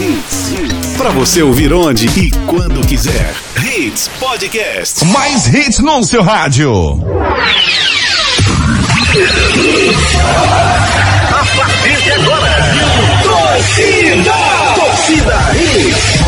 Hits. Pra você ouvir onde e quando quiser. Hits Podcast. Mais hits no seu rádio. A partir de agora. Torcida. Torcida Hits.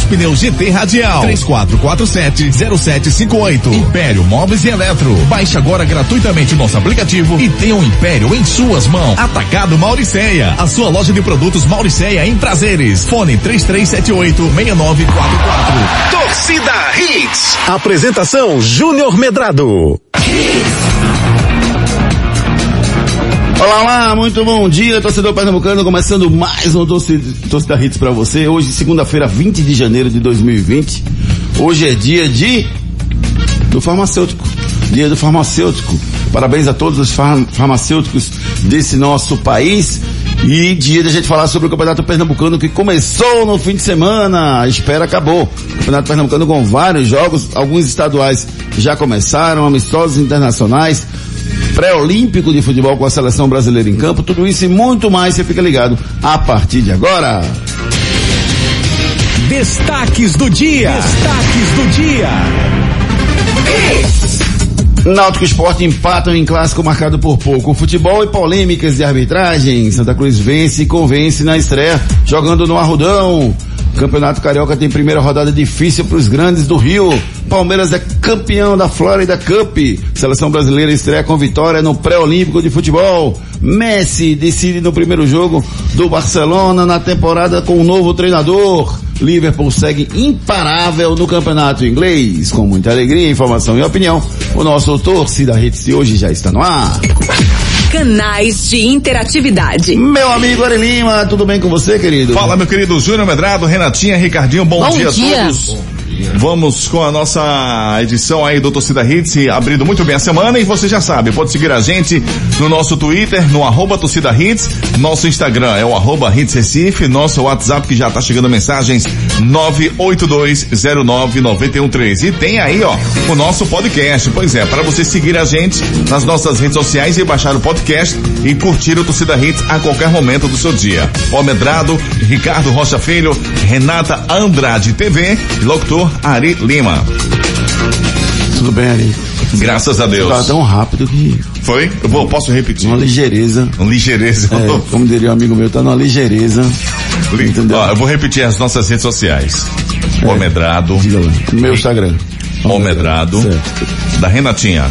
pneus GT Radial. 3447-0758. Império Móveis e Eletro. Baixe agora gratuitamente nosso aplicativo e tenha um Império em suas mãos. Atacado Mauriceia. A sua loja de produtos Mauriceia em prazeres. Fone 3378-6944. Torcida Hits. Apresentação Júnior Medrado. Olá, olá, muito bom dia, torcedor pernambucano, começando mais um Torcida, Hits pra você. Hoje, segunda-feira, 20 de janeiro de 2020. Hoje é dia de... do farmacêutico. Dia do farmacêutico. Parabéns a todos os farm farmacêuticos desse nosso país. E dia da gente falar sobre o Campeonato Pernambucano que começou no fim de semana. A espera acabou. O Campeonato Pernambucano com vários jogos, alguns estaduais já começaram, amistosos internacionais pré-olímpico de futebol com a seleção brasileira em campo, tudo isso e muito mais você fica ligado a partir de agora. Destaques do dia. Destaques do dia. Náutico Esporte empatam em clássico marcado por pouco. Futebol e polêmicas de arbitragem. Santa Cruz vence e convence na estreia, jogando no Arrudão. Campeonato Carioca tem primeira rodada difícil para os grandes do Rio. Palmeiras é campeão da Florida Cup. Seleção brasileira estreia com vitória no pré-olímpico de futebol. Messi decide no primeiro jogo do Barcelona na temporada com um novo treinador. Liverpool segue imparável no campeonato inglês. Com muita alegria, informação e opinião, o nosso Torcida Hits de hoje já está no ar. Canais de interatividade. Meu amigo Ari Lima, tudo bem com você, querido? Fala, meu querido Júnior Medrado, Renatinha, Ricardinho, bom, Bom dia, dia. a todos. Vamos com a nossa edição aí do Torcida Hits, abrindo muito bem a semana e você já sabe, pode seguir a gente no nosso Twitter, no arroba Torcida Hits, nosso Instagram é o arroba Hits Recife, nosso WhatsApp que já tá chegando mensagens 982099113 e tem aí ó, o nosso podcast, pois é, para você seguir a gente nas nossas redes sociais e baixar o podcast e curtir o Torcida Hits a qualquer momento do seu dia. Ó Medrado, Ricardo Rocha Filho, Renata Andrade TV e locutor Ari Lima. Tudo bem, Ari? Graças a Deus. Tá tão rápido que Foi? Eu vou, posso repetir? uma ligeireza. Um ligeireza. É, como diria um amigo meu, tá numa ligeireza. Li- Entendeu? Ó, eu vou repetir as nossas redes sociais. O Medrado, meu Instagram. o Medrado, da Renatinha.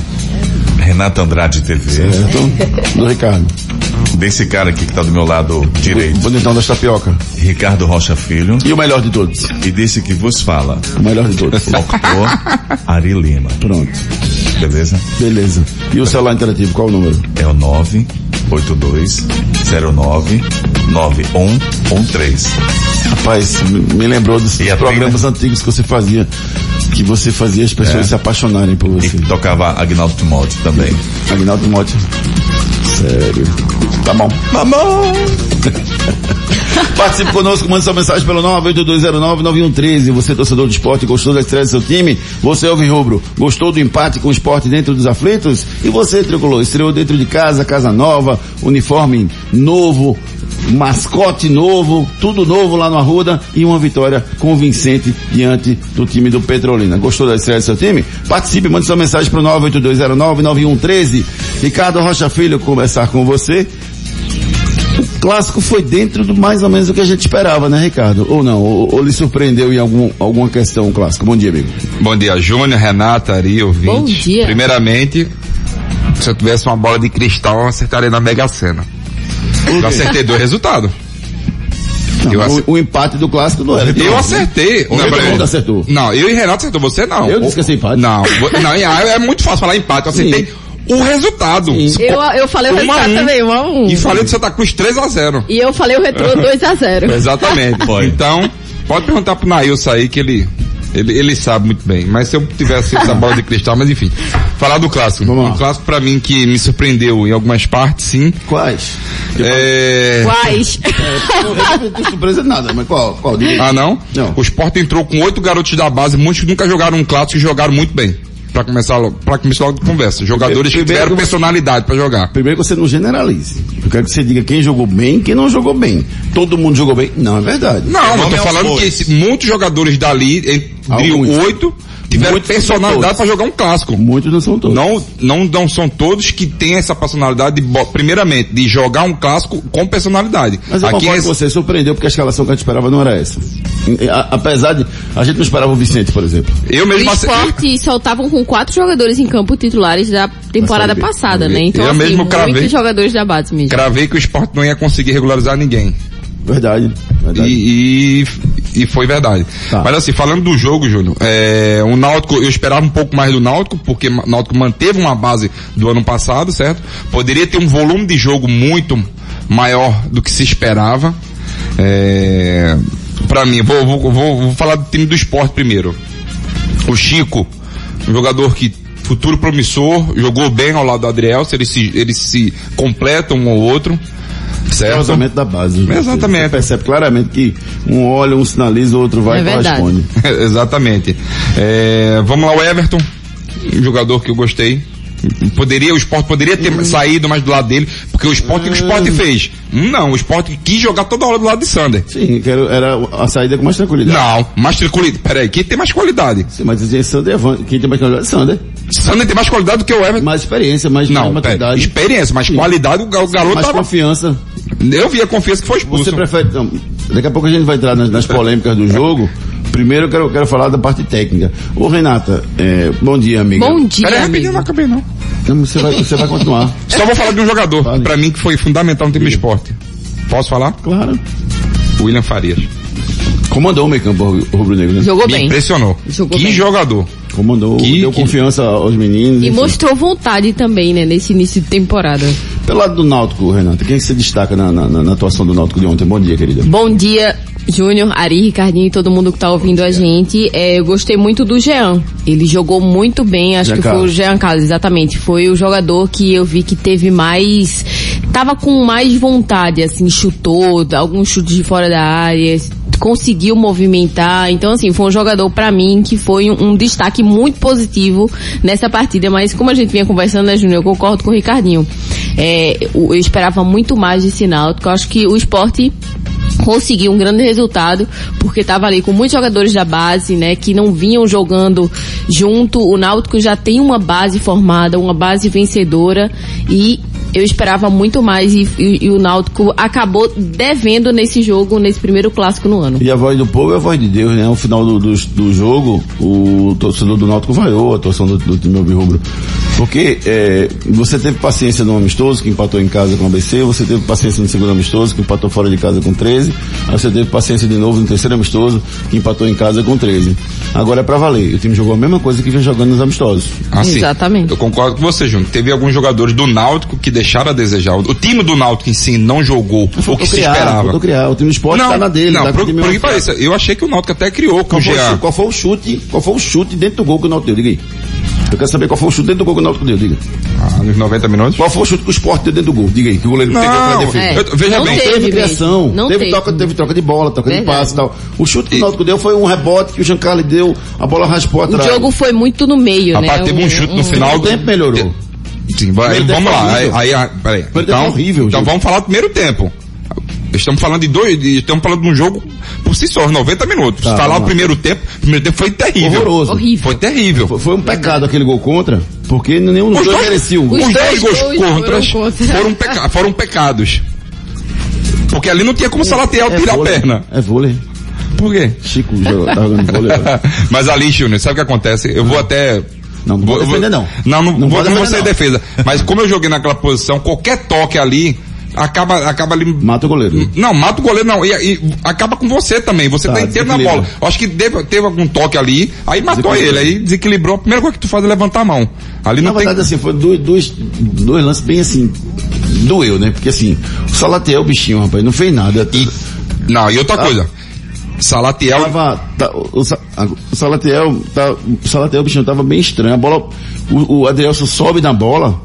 Renata Andrade TV. Certo? Do Ricardo. Desse cara aqui que tá do meu lado O direito. bonitão das tapioca. Ricardo Rocha Filho. E o melhor de todos. E desse que vos fala. O melhor de todos. Locutor Ari Lima. Pronto. Beleza? Beleza. E o celular interativo, qual o número? É o 982099113. Rapaz, me lembrou dos E programas antigos que você fazia. Que você fazia as pessoas É. se apaixonarem por E você. que tocava Agnaldo Timóteo também. Agnaldo Motti. Sério. Tá bom. Mamão! Participe conosco, mande sua mensagem pelo 982099113. Você, torcedor de esporte, gostou da estreia do seu time? Você, ouve rubro, gostou do empate com o esporte dentro dos aflitos? E você, tricolor, estreou dentro de casa, casa nova, uniforme novo, mascote novo, tudo novo lá no Arruda e uma vitória convincente diante do time do Petrolina. Gostou da estreia do seu time? Participe, mande sua mensagem para o 982099113. Ricardo Rocha Filho, conversar com você. O clássico foi dentro do mais ou menos do que a gente esperava, né, Ricardo? Ou não? Ou, ou lhe surpreendeu em algum, alguma questão o clássico? Bom dia, amigo. Bom dia, Júnior, Renata, Ari, ouvinte. Bom dia. Primeiramente, se eu tivesse uma bola de cristal, eu acertaria na Mega Sena. Eu acertei dois resultados. Não, Eu ace- o, o empate do clássico não era. Eu acertei. Peraí. mundo acertou. Não, eu e Renato acertou, você não. Eu disse que ia ser empate. Não, não, é é muito fácil falar empate. Eu acertei o resultado. Eu, eu falei o Um resultado um. também, 1 a 1 E falei do Santa Cruz 3 a 0 E eu falei o retrô 2 a 0 Exatamente. Então, pode perguntar pro Nailson aí que ele, ele, ele sabe muito bem. Mas se eu tivesse essa bola de cristal, mas enfim. Falar do clássico. Vamos lá. Um clássico pra mim que me surpreendeu em algumas partes, sim. Quais? É... Quais? Eu não tenho surpresa nada, mas qual? Qual? Ah, não? Não. O Sport entrou com oito garotos da base, muitos que nunca jogaram um clássico e jogaram muito bem. Pra começar logo, pra começar logo a conversa. Jogadores que primeiro tiveram que você- personalidade pra jogar. Primeiro que você não generalize. Eu quero que você diga quem jogou bem e quem não jogou bem. Todo mundo jogou bem? Não, é verdade. Não, eu tô é falando que esse- muitos jogadores dali, entre oito, tiveram Muitos personalidade pra jogar um clássico. Muitos não são todos. Não, não, não são todos que têm essa personalidade de, primeiramente, de jogar um clássico com personalidade. Mas eu Aqui é- você, surpreendeu porque a escalação que a gente esperava não era essa. A- apesar de, a gente não esperava o Vicente, por exemplo. eu O mesmo ace- esporte só estavam com quatro jogadores em campo titulares da temporada passada, né? Então, eu assim, mesmo cravei. muitos jogadores da base mesmo. cravei que o esporte não ia conseguir regularizar ninguém. Verdade, verdade. E, e, e foi verdade. Tá. Mas assim, falando do jogo, Júnior, é, o Náutico, eu esperava um pouco mais do Náutico, porque o Náutico manteve uma base do ano passado, certo? Poderia ter um volume de jogo muito maior do que se esperava. É, pra mim, vou, vou, vou, vou falar do time do esporte primeiro. O Chico, um jogador que futuro promissor, jogou bem ao lado do Adriel, eles se, eles se completam um ao outro. O Certo? orçamento da base. Você- Exatamente. Você percebe claramente que um olha, um sinaliza, o outro vai É e corresponde. Exatamente. É, vamos lá, o Everton, um jogador que eu gostei. Poderia, o esporte poderia ter Hum. saído mais do lado dele, porque o esporte, o que o esporte fez? Hum, Não, o esporte quis jogar toda hora do lado de Sander. Sim, era a saída com mais tranquilidade. Não, mais tranquilidade. Peraí, quem tem mais qualidade? Sim, mas dizia Sander Evan- quem tem mais qualidade? Sander. Sander tem mais qualidade do que o Everton. Mais experiência, mais, Não, mais maturidade. experiência, mas Sim. qualidade, o ga- o garoto mais tava... confiança. Eu vi a confiança que foi expulso. Você prefere. Não, daqui a pouco a gente vai entrar nas, nas polêmicas do jogo. Primeiro eu quero, quero falar da parte técnica. Ô Renata, é, bom dia, amiga. Bom dia, Peraí, rapidinho, não acabei não. Você, vai, você vai continuar. Só vou falar de um jogador, Fale. pra mim que foi fundamental no time do esporte. Posso falar? Claro. William Farias. Comandou o meio campo ru- rubro-negro, né? Jogou Me bem. impressionou. Jogou que bem. jogador. Comandou, Que- deu que- confiança aos meninos. E enfim. mostrou vontade também, né, nesse início de temporada. Pelo lado do Náutico, Renata, quem se destaca na, na- na- na atuação do Náutico de ontem? Bom dia, querida. Bom dia, Júnior, Ari, Ricardinho e todo mundo que tá ouvindo a gente. É, eu gostei muito do Jean. Ele jogou muito bem, acho Jean que foi Carlos. o Jean Carlos, exatamente. Foi o jogador que eu vi que teve mais. Tava com mais vontade, assim, chutou, alguns chutes de fora da área, conseguiu movimentar. Então, assim, foi um jogador pra mim que foi um, um destaque muito positivo nessa partida. Mas como a gente vinha conversando, né, Júnior, eu concordo com o Ricardinho. É, eu eu esperava muito mais desse Náutico. Eu acho que o esporte conseguiu um grande resultado, porque estava ali com muitos jogadores da base, né, que não vinham jogando junto. O Náutico já tem uma base formada, uma base vencedora e eu esperava muito mais e, e- e o Náutico acabou devendo nesse jogo, nesse primeiro clássico no ano. E a voz do povo é a voz de Deus, né? No final do, do, do jogo, o torcedor do Náutico vaiou a atuação do, do time rubro. Porque é, você teve paciência no amistoso, que empatou em casa com o ABC, você teve paciência no segundo amistoso, que empatou fora de casa com 13, aí você teve paciência de novo no terceiro amistoso, que empatou em casa com 13. Agora é pra valer. O time jogou a mesma coisa que vem jogando nos amistosos. Assim, Exatamente. Eu concordo com você, Júnior. Teve alguns jogadores do Náutico que deixaram a desejar. O, time do Náutico em si não jogou o que Faltou se criar, esperava. criar. O time do esporte tá na dele. não, tá com por, que pareça, eu achei que o Náutico até criou com Qual o foi, o Jean. chute, qual foi o chute? Qual foi o chute dentro do gol que o Náutico deu? Diga aí. Eu quero saber qual foi o chute dentro do gol que o Náutico deu, diga. Ah, nos 90 minutos. Qual foi o chute que o Sport deu dentro do gol? Diga aí, que o goleiro Não, pegou pra defesa. É, Eu- veja não bem, teve, Teve criação, Não teve, teve. Troca, teve troca de bola, troca de Verdade. passe e tal. O chute que o Náutico deu foi um rebote que o Giancarlo deu, a bola raspou O atrás. jogo foi muito no meio, né? Rapaz, teve um chute no O final. tempo melhorou. Sim, vai, vamos lá. Aí, horrível. aí, peraí. Então, horrível, então gente. vamos falar do primeiro tempo. Estamos falando de dois, de- estamos falando de um jogo por si só, 90 minutos. Tá, falar o primeiro tempo, o primeiro tempo foi terrível. Horroroso. Horrível. Foi terrível. Foi, foi um pecado aquele gol contra, porque nenhum dos Os dois merecia o gol. os Os dois gols contras foram contra. foram, peca- foram pecados. Porque ali não tinha como Salatiel tirar a vôlei. perna. É vôlei. Por quê? Chico joga- tá jogando vôlei. Mas ali, Júnior, sabe o que acontece? Eu vou até. Não, não vou defender, não. Não, não, Não vou, vou não vou defender, ser não. defesa. Mas como eu joguei naquela posição, qualquer toque ali, acaba, acaba ali. Mata o goleiro. Não, mata o goleiro não. E, e acaba com você também. Você tá, Tá, inteiro na bola. Eu Acho que teve, teve algum toque ali, aí matou ele, aí desequilibrou. A primeira coisa que tu faz é levantar a mão. Ali Na não tem. verdade, assim, foi dois, dois, dois lances bem assim, doeu, né? Porque assim, o Salatiel, o bichinho, rapaz, não fez nada. E, não, e outra coisa. Salatiel. Tava, tá, o, o Salatiel, tá, o Salatiel, o bichinho, tava bem estranho. A bola, o, o Adrielson sobe na bola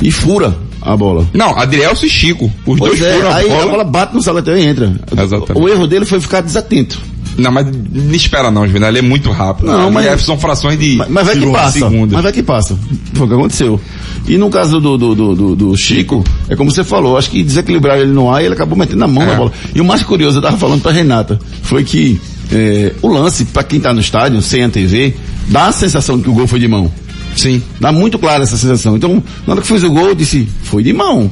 e fura a bola. Não, Adrielso e Chico. Os Pois dois é, foram a aí bola. a bola bate no Salatiel e entra. Exatamente. O erro dele foi ficar desatento. Não, mas não espera não, Juvenal. Ele é muito rápido. Não, mas- são frações de Mas, mas vai que passa. segundos. Mas vai que passa. Foi o que aconteceu. E no caso do, do, do, do- Chico, é como você falou, acho que desequilibraram ele no ar e ele acabou metendo a mão É. na bola. E o mais curioso, eu tava falando pra Renata, foi que é, o lance, pra quem tá no estádio, sem a TV, dá a sensação de que o gol foi de mão. Sim. Dá muito clara essa sensação. Então, na hora que fez o gol, eu disse, foi de mão.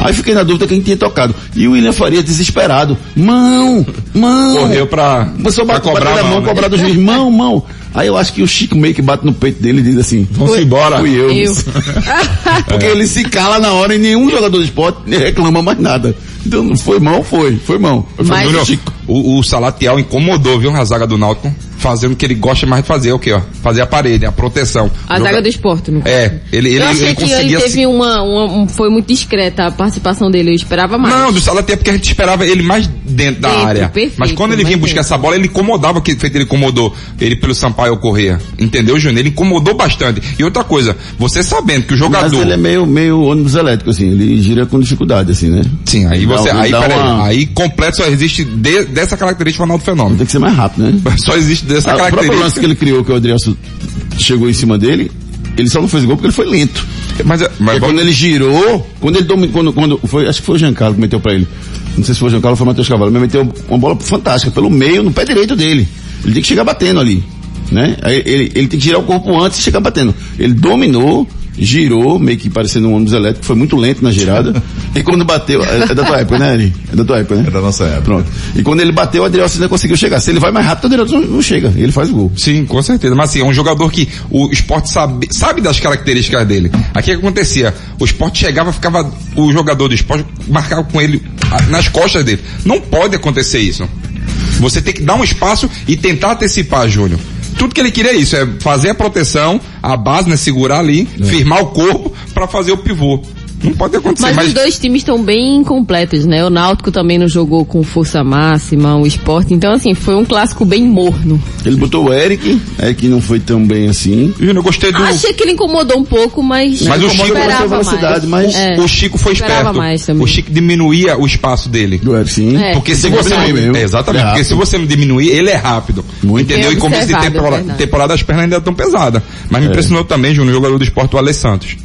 Aí fiquei na dúvida quem tinha tocado. E o William Faria desesperado. Mão! Mão! Correu pra, Começou a pra bater, cobrar a na mão, mão, né? cobrar do juiz, mão, mão. Aí eu acho que o Chico meio que bate no peito dele e diz assim, Vamos embora. fui eu. Eu. Porque ele se cala na hora e nenhum jogador de esporte reclama mais nada. Então não foi mão, foi, foi mão. Foi Mas- Júnior, o, o Salatiel incomodou, viu, a zaga do Náutico, fazendo o que ele gosta mais de fazer, o quê, ó? Fazer a parede, a proteção. A zaga do esporte, no caso. É, ele, ele, eu achei ele que ele teve se... uma, uma- um- foi muito discreta a participação dele, eu esperava mais. Não, do Salatiel porque a gente esperava ele mais dentro da Dentro, área. perfeito, Mas quando ele vinha buscar dentro. essa bola, ele incomodava, que feito ele incomodou ele pelo Sampaio Correia. Entendeu, Júnior? Ele incomodou bastante. E outra coisa, você sabendo que o Mas jogador... ele é meio, meio ônibus elétrico, assim, ele gira com dificuldade, assim, né? Sim, aí dá- você, ele aí, dá peraí, uma- aí completo só existe de- dessa característica Ronaldo Fenômeno. Tem que ser mais rápido, né? Só existe dessa Ah, o próprio lance característica. que ele criou, que o Adrielso chegou em cima dele, ele só não fez gol porque ele foi lento. Mas, mas quando ele girou, quando ele dominou, quando, quando foi, acho que foi o Giancarlo que meteu pra ele. Não sei se foi o Giancarlo ou foi o Matheus Cavalo, mas meteu uma bola fantástica pelo meio, no pé direito dele. Ele tem que chegar batendo ali, né? Aí ele, ele tem que girar o corpo antes e chegar batendo. Ele dominou, girou, meio que parecendo um ônibus elétrico, foi muito lento na girada. e quando bateu, é, é da tua época, né, Ari? É da tua época, né? É da nossa época. Pronto. E quando ele bateu, o Adrielson ainda conseguiu chegar. Se ele vai mais rápido, o Adrielson não, chega. Ele faz o gol. Sim, com certeza. Mas assim, é um jogador que o esporte sabe, sabe das características dele. Aqui o que acontecia? O esporte chegava, ficava, o jogador do esporte marcava com ele ah, nas costas dele. Não pode acontecer isso. Você tem que dar um espaço e tentar antecipar, Júnior. Tudo que ele queria é isso, é fazer a proteção, a base, né, segurar ali, firmar o corpo para fazer o pivô. Não pode acontecer, Mas, mas, os dois times estão bem incompletos, né? O Náutico também não jogou com força máxima, o Sport. Então, assim, foi um clássico bem morno. Ele botou o Eric, Eric não foi tão bem assim. Eu gostei do... Achei que ele incomodou um pouco, mas, Mas o Chico velocidade, mais. mas É. O Chico foi esperto. O Chico diminuía o espaço dele. Do Eric, sim. É. Porque se que você não, mesmo. É, exatamente, é porque se você não diminuir, ele é rápido. Muito. entendeu? Bem E começo de temporada, é temporada as pernas ainda estão pesadas. Mas me É. impressionou também, Júnior, o jogador do esporte, o Ale Santos.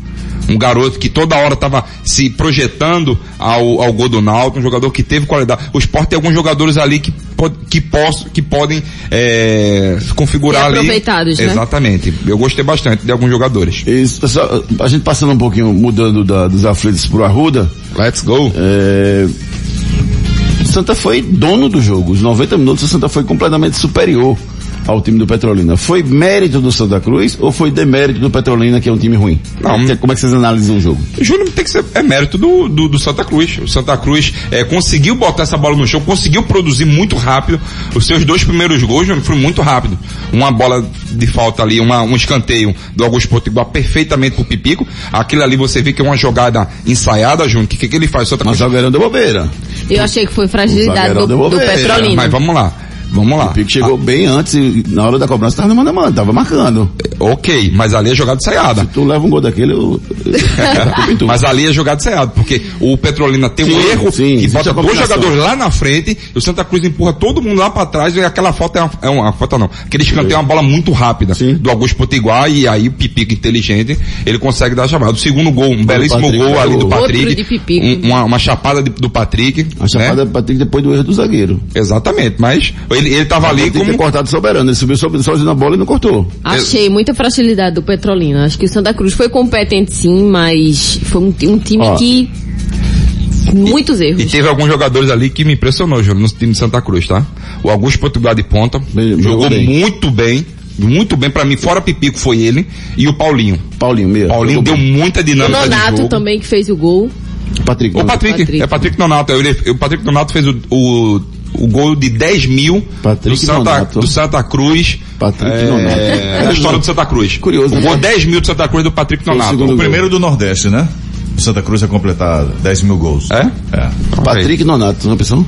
Um garoto que toda hora estava se projetando ao, ao gol do Náutico, um jogador que teve qualidade. O esporte tem alguns jogadores ali que, que, posso, que podem é, se configurar E ali. aproveitados, né? Exatamente. Eu gostei bastante de alguns jogadores. Isso, pessoal, a gente passando um pouquinho, mudando da- dos aflitos pro Arruda, Let's go. é, o Santa foi dono do jogo. Os 90 minutos o Santa foi completamente superior ao time do Petrolina. Foi mérito do Santa Cruz ou foi demérito do Petrolina, que é um time ruim? Não. Como é que vocês analisam o jogo? Júnior tem que ser, é mérito do, do, do Santa Cruz. O Santa Cruz é, conseguiu botar essa bola no chão, conseguiu produzir muito rápido. Os seus dois primeiros gols, Júnior, foram muito rápido. Uma bola de falta ali, uma, um escanteio do Augusto Potiguar perfeitamente pro Pipico. Aquilo ali você vê que é uma jogada ensaiada, Júnior. O que, que, que ele faz? O Santa Mas Cruz. zagueirão deu bobeira. Eu achei que foi fragilidade do, do bobeira, Petrolina. Mas vamos lá. Vamos lá. O Pico chegou bem antes e na hora da cobrança tava no mano a mano, tava marcando. Ok, mas ali é jogada ensaiada. Tu leva um gol daquele, eu... Mas ali é jogada ensaiada, porque o Petrolina tem um Sim, erro sim, que bota a dois jogadores lá na frente, e o Santa Cruz empurra todo mundo lá pra trás, e aquela falta é uma, é uma falta não. Aquele escanteio é uma bola muito rápida Sim. do Augusto Potiguar, e aí o Pipico inteligente, ele consegue dar a chamada. O segundo gol, um belíssimo Patrick, gol ali do outro Patrick. de Pipico. um- uma, uma chapada de- do Patrick. A chapada né? é Patrick depois do erro do zagueiro. Exatamente, mas ele, ele tava ali que ter como. cortado soberano. Ele subiu sozinho na bola e não cortou. Achei muita fragilidade do Petrolina. Acho que o Santa Cruz foi competente sim, mas foi um, um time Ó. que. Muitos erros. E teve alguns jogadores ali que me impressionou, Júnior, no time de Santa Cruz, tá? O Augusto Potiguar de ponta, jogou bem. muito bem, muito bem pra mim, fora Pipico foi ele, e o Paulinho. Paulinho, meia. Paulinho deu bem. muita O dinâmica de Nonato jogo. também que fez o gol. Patrick. O. Patrick, Patrick. é Patrick Donato. Ele- o Patrick Donato fez o, o, o gol de 10 mil Patrick do, Santa, do Santa Cruz. Patrick é, Donato. da história do Santa Cruz. Curioso, O gol né? 10 mil do Santa Cruz do Patrick Foi o O primeiro do Nordeste, né? O Santa Cruz a completar 10 mil gols. É? É. Patrick Nonato, não pensou?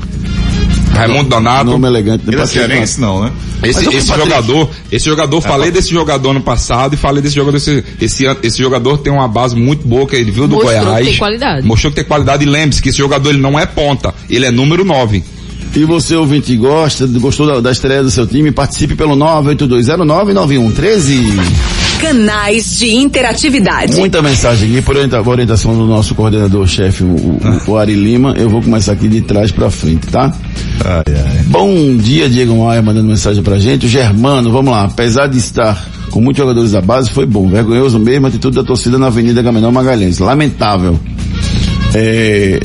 Raimundo Donato. Nome elegante. né? Ele é cearense, não, né? Esse, esse jogador, esse jogador, falei desse jogador no passado e falei desse jogador esse, esse, esse jogador tem uma base muito boa que ele viu do Mostrou que Goiás. tem qualidade. Mostrou que tem qualidade e lembre-se que esse jogador ele não é ponta, ele é número 9. E você, ouvinte, gosta, gostou da, da estreia do seu time? Participe pelo 982099113. Canais de interatividade. Muita mensagem aqui por orienta- por orientação do nosso coordenador-chefe, o, o, o Ari Lima. Eu vou começar aqui de trás pra frente, tá? Ai, ai. Bom dia, Diego Maia, mandando mensagem pra gente. O Germano, vamos lá. Apesar de estar com muitos jogadores da base, foi bom. Vergonhoso mesmo a atitude da torcida na Avenida Gaminão Magalhães. Lamentável. É,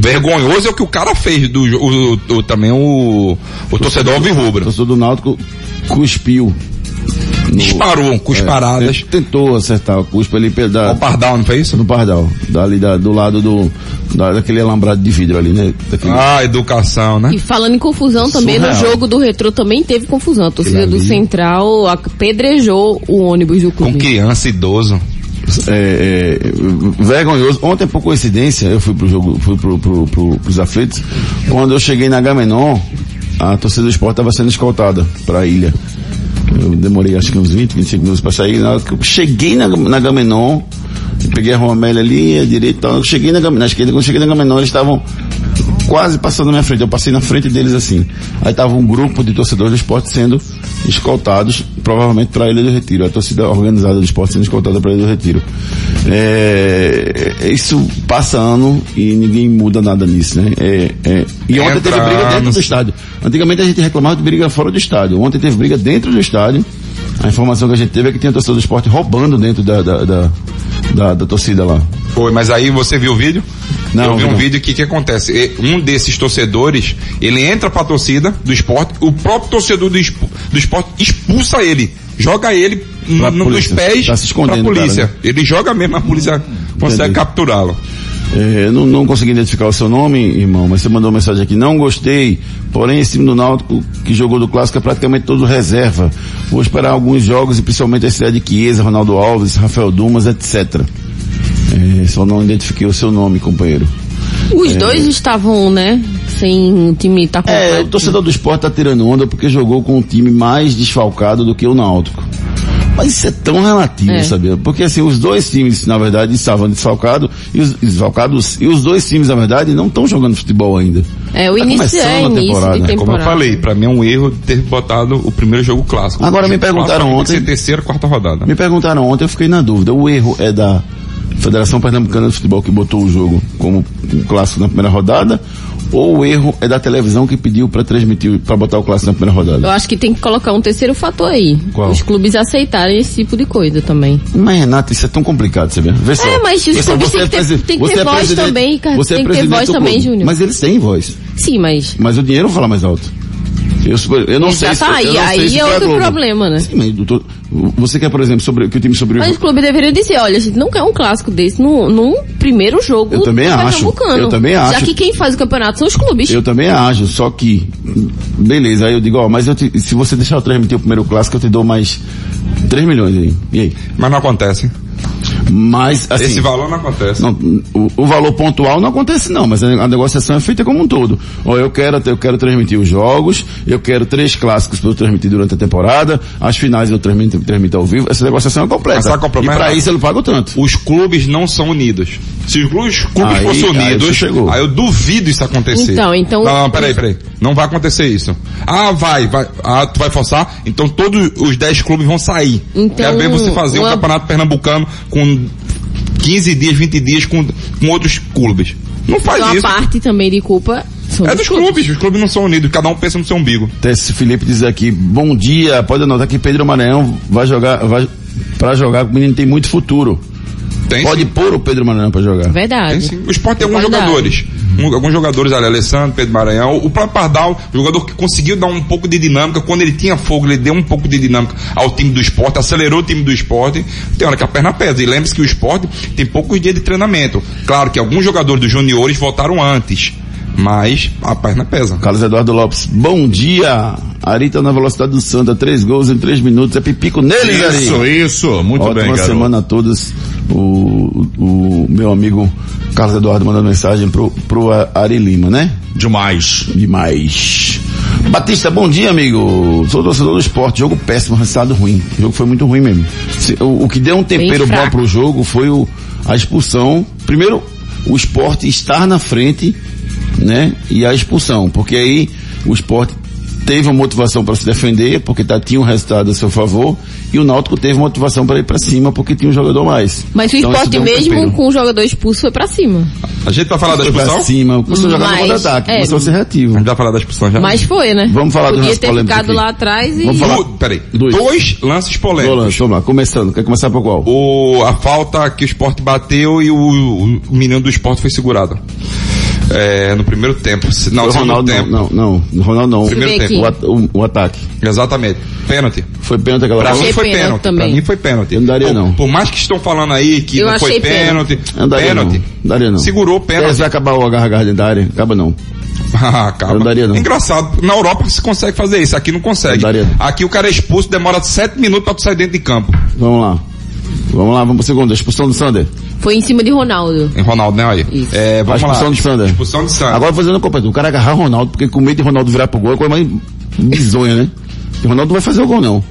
Vergonhoso é o que o cara fez do o, o- também o, o torcedor o alvirrubro. torcedor do Náutico cuspiu. no- Disparou com é, paradas. Tentou acertar o cuspe ali da, O Pardal, não foi isso? no Pardal. Dali da, do lado do, da, daquele alambrado de vidro ali, né? Daquele, Ah, educação, né? E falando em confusão também, no Surreal. jogo do retrô também teve confusão. A torcida do. Central apedrejou o ônibus do Com clube. criança, idoso. É, é, vergonhoso. Ontem, por coincidência, eu fui pro jogo, fui pro, pro, pro, pros aflitos. Quando eu cheguei na Gamenon, a torcida do esporte estava sendo escoltada para a ilha. Eu demorei acho que uns 20, 25 minutos para sair. Na hora que eu cheguei na, na Gamenon, peguei a Rua Amélia ali, a direita, eu cheguei na, na esquerda, quando eu cheguei na Gamenon, eles estavam quase passando na minha frente. Eu passei na frente deles assim. Aí tava um grupo de torcedores do esporte sendo escoltados, provavelmente para a Ilha do Retiro. A torcida organizada do esporte sendo escoltada para a Ilha do Retiro. É, isso passa ano e ninguém muda nada nisso, né? É, é, e ontem teve briga dentro do estádio. Antigamente a gente reclamava de briga fora do estádio. Ontem teve briga dentro do estádio. A informação que a gente teve é que tinha torcedor do esporte roubando dentro da, da, da, da- da torcida lá. Foi, mas aí você viu o vídeo? Não, Eu vi um não. vídeo que que acontece? Um desses torcedores, ele entra pra torcida do esporte, o próprio torcedor do, do esporte expulsa ele, joga ele Pra no- nos pés Tá se escondendo, pra polícia. cara, né? Ele joga mesmo, a polícia consegue capturá-lo. É, eu não, não consegui identificar o seu nome, irmão, mas você mandou uma mensagem aqui. Não gostei, porém esse time do Náutico que jogou do Clássico é praticamente todo reserva. Vou esperar alguns jogos e principalmente a estreia de Chiesa, Ronaldo Alves, Rafael Dumas, etc. É, só não identifiquei o seu nome, companheiro. Os dois estavam, né? Sem o time tá É, completo. o torcedor do esporte tá tirando onda porque jogou com um time mais desfalcado do que o Náutico. Mas isso é tão relativo, É. sabia? Porque assim, os dois times, na verdade, estavam desfalcados, e os, desfalcados, e os dois times, na verdade, não estão jogando futebol ainda. É, o Tá início é início temporada. de Como temporada. Como eu falei, pra mim é um erro ter botado o primeiro jogo clássico. Agora me perguntaram clássico ontem- ser terceira, quarta rodada. Me perguntaram ontem, eu fiquei na dúvida. O erro é da Federação Pernambucana de Futebol que botou o jogo como um clássico na primeira rodada, ou o erro é da televisão que pediu para transmitir, para botar o clássico na primeira rodada? Eu acho que tem que colocar um terceiro fator aí. Qual? Os clubes aceitarem esse tipo de coisa também. Mas Renato, isso é tão complicado, você vê? Vê só. É, mas os só, clubes você têm que ter- presi- tem que ter é voz também, cara. Você é Tem que ter voz também. Júnior. Mas eles têm voz. Sim, mas. Mas o dinheiro fala mais alto. Eu, eu não Já sei se tá aí, aí se é outro Globo. problema, né? Sim, mas doutor, você quer, por exemplo, sobre, que o time sobreviva. Mas os clubes deveriam dizer, olha, a gente não quer um clássico desse num, num primeiro jogo Eu também acho. Eu também Já acho. que quem faz o campeonato são os clubes. Eu também acho, só que, beleza, aí eu digo, ó, mas eu te- se você deixar eu transmitir o primeiro clássico, eu te dou mais 3 milhões aí. E aí? Mas não acontece. Mas, assim... Esse valor não acontece. Não, o, o valor pontual não acontece não, mas a, a negociação é feita como um todo. Ó, eu quero, eu quero transmitir os jogos, eu quero três clássicos para eu transmitir durante a temporada, as finais eu transmito, transmito ao vivo, essa negociação é completa. Mas sabe qual é o e problema? para isso eu não pago tanto. Os clubes não são unidos. Se os clubes, clubes Aí- fossem aí unidos, chegou. aí eu duvido isso acontecer. Então, então- Não, não, peraí, peraí. Não vai acontecer isso. Ah, vai, vai. Ah, tu vai forçar? Então todos os 10 clubes vão sair. Então, Quero ver você fazer um uma- campeonato pernambucano com 15 dias, 20 dias com, com outros clubes. Não faz Então a isso. parte também de culpa são É dos clubes. Os clubes não são unidos. Cada um pensa no seu umbigo. Tess Felipe diz aqui, bom dia, pode anotar que Pedro Maranhão vai jogar, vai, para jogar, o menino tem muito futuro. Tem Pode sim. pôr o Pedro Maranhão para jogar. Tem Verdade. sim. O esporte tem alguns Verdade. jogadores. Um- alguns jogadores ali, Alessandro, Pedro Maranhão, o próprio Pardal, jogador que conseguiu dar um pouco de dinâmica, quando ele tinha fogo, ele deu um pouco de dinâmica ao time do esporte, acelerou o time do esporte, tem hora que a perna pesa. E lembre-se que o esporte tem poucos dias de treinamento. Claro que alguns jogadores dos juniores voltaram antes, mas a perna pesa. Carlos Eduardo Lopes, bom dia. Ari tá na velocidade do Santa, três gols em três minutos. É pipico neles, Ari. Isso, isso. Muito Ótima bem, garoto. semana a todos. O, o meu amigo Carlos Eduardo mandando mensagem pro, pro Ari Lima, né? Demais. Demais. Batista, bom dia, amigo. Sou torcedor do esporte. Jogo péssimo, resultado ruim. O jogo foi muito ruim mesmo. Se- O, o que deu um tempero bom pro jogo foi o, a expulsão. Primeiro, o esporte estar na frente, né? E a expulsão. Porque aí o esporte teve uma motivação para se defender, porque tá, tinha um resultado a seu favor, e o Náutico teve motivação para ir para cima, porque tinha um jogador mais. Mas o Então, esporte um mesmo tempero. com o jogador expulso foi pra cima. A gente vai falar da Foi pra expulsão? cima, começou a jogar no Mas, contra-ataque, é. começou a ser reativo. A gente vai falar da expulsão já? Mas foi, né? Vamos falar do Podia lance ter polêmico ficado aqui. lá atrás e... Vamos falar- Du- peraí, Dois. dois, lances polêmicos. Dolan, vamos lá, começando. Quer começar por qual? o, a falta que o esporte bateu e o, o menino do esporte foi segurado. É, no primeiro tempo. Se- Não, no Ronaldo tempo. não, não, não, Ronaldo não. Primeiro tempo. O, o- o ataque. Exatamente. Pênalti. Foi pênalti aquela Pra mim foi pênalti pênalti. Pra também. mim foi pênalti. Eu não daria, por, não. Por mais que estão falando aí que Eu não foi pênalti. pênalti. Eu não daria Pênalti. Não. Daria não. Segurou o pênalti. vai acabar o agarra dentro da área. Acaba não. Ah, Acaba. Eu não daria, não. Engraçado. Na Europa se consegue fazer isso. Aqui não consegue. Eu daria, não. Aqui o cara é expulso, demora sete minutos pra tu sair dentro de campo. Vamos lá. Vamos lá, vamos pro segundo. A expulsão do Sander. Foi em cima de Ronaldo. Em Ronaldo, né? Aí. Isso. É, vamos a expulsão lá. do Sander. Expulsão de Sander. Agora fazendo completo. O cara agarrar o Ronaldo, porque com medo de Ronaldo virar pro gol é coisa mais bizonha, né? O Ronaldo não vai fazer o gol, não.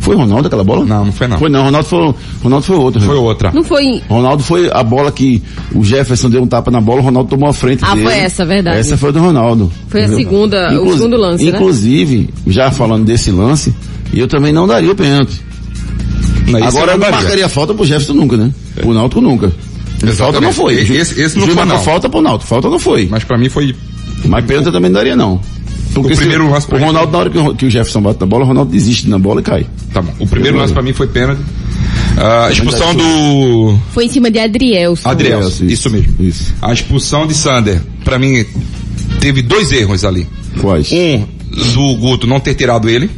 Foi Ronaldo aquela bola? Não, não foi não. Foi não, Ronaldo foi, Ronaldo foi outro. Foi outra. Não foi... em- Ronaldo foi a bola que o Jefferson deu um tapa na bola, o Ronaldo tomou a frente Ah, dele. foi essa, verdade. Essa foi do Ronaldo. Foi a segunda- o Inclusi- segundo lance, né? Inclusive, já falando desse lance, eu também não daria o pênalti. Não, esse Agora eu não marcaria falta pro Jefferson nunca, né? Pro Náutico nunca. Falta não foi. Esse- esse- não O foi, não. falta pro Náutico. Falta não foi. Mas pra mim foi Mas pênalti também não daria não. Porque O se- primeiro lance o Ronaldo, na hora que o, que o Jefferson bate na bola, o Ronaldo desiste na bola e cai. Tá bom. O primeiro lance pra mim foi pênalti. Ah, a expulsão do Foi em cima de Adrielson. Adriel, Isso, isso, isso. mesmo. Isso. A expulsão de Sander, pra mim, teve dois erros ali. Quais? Um, do Guto não ter tirado ele.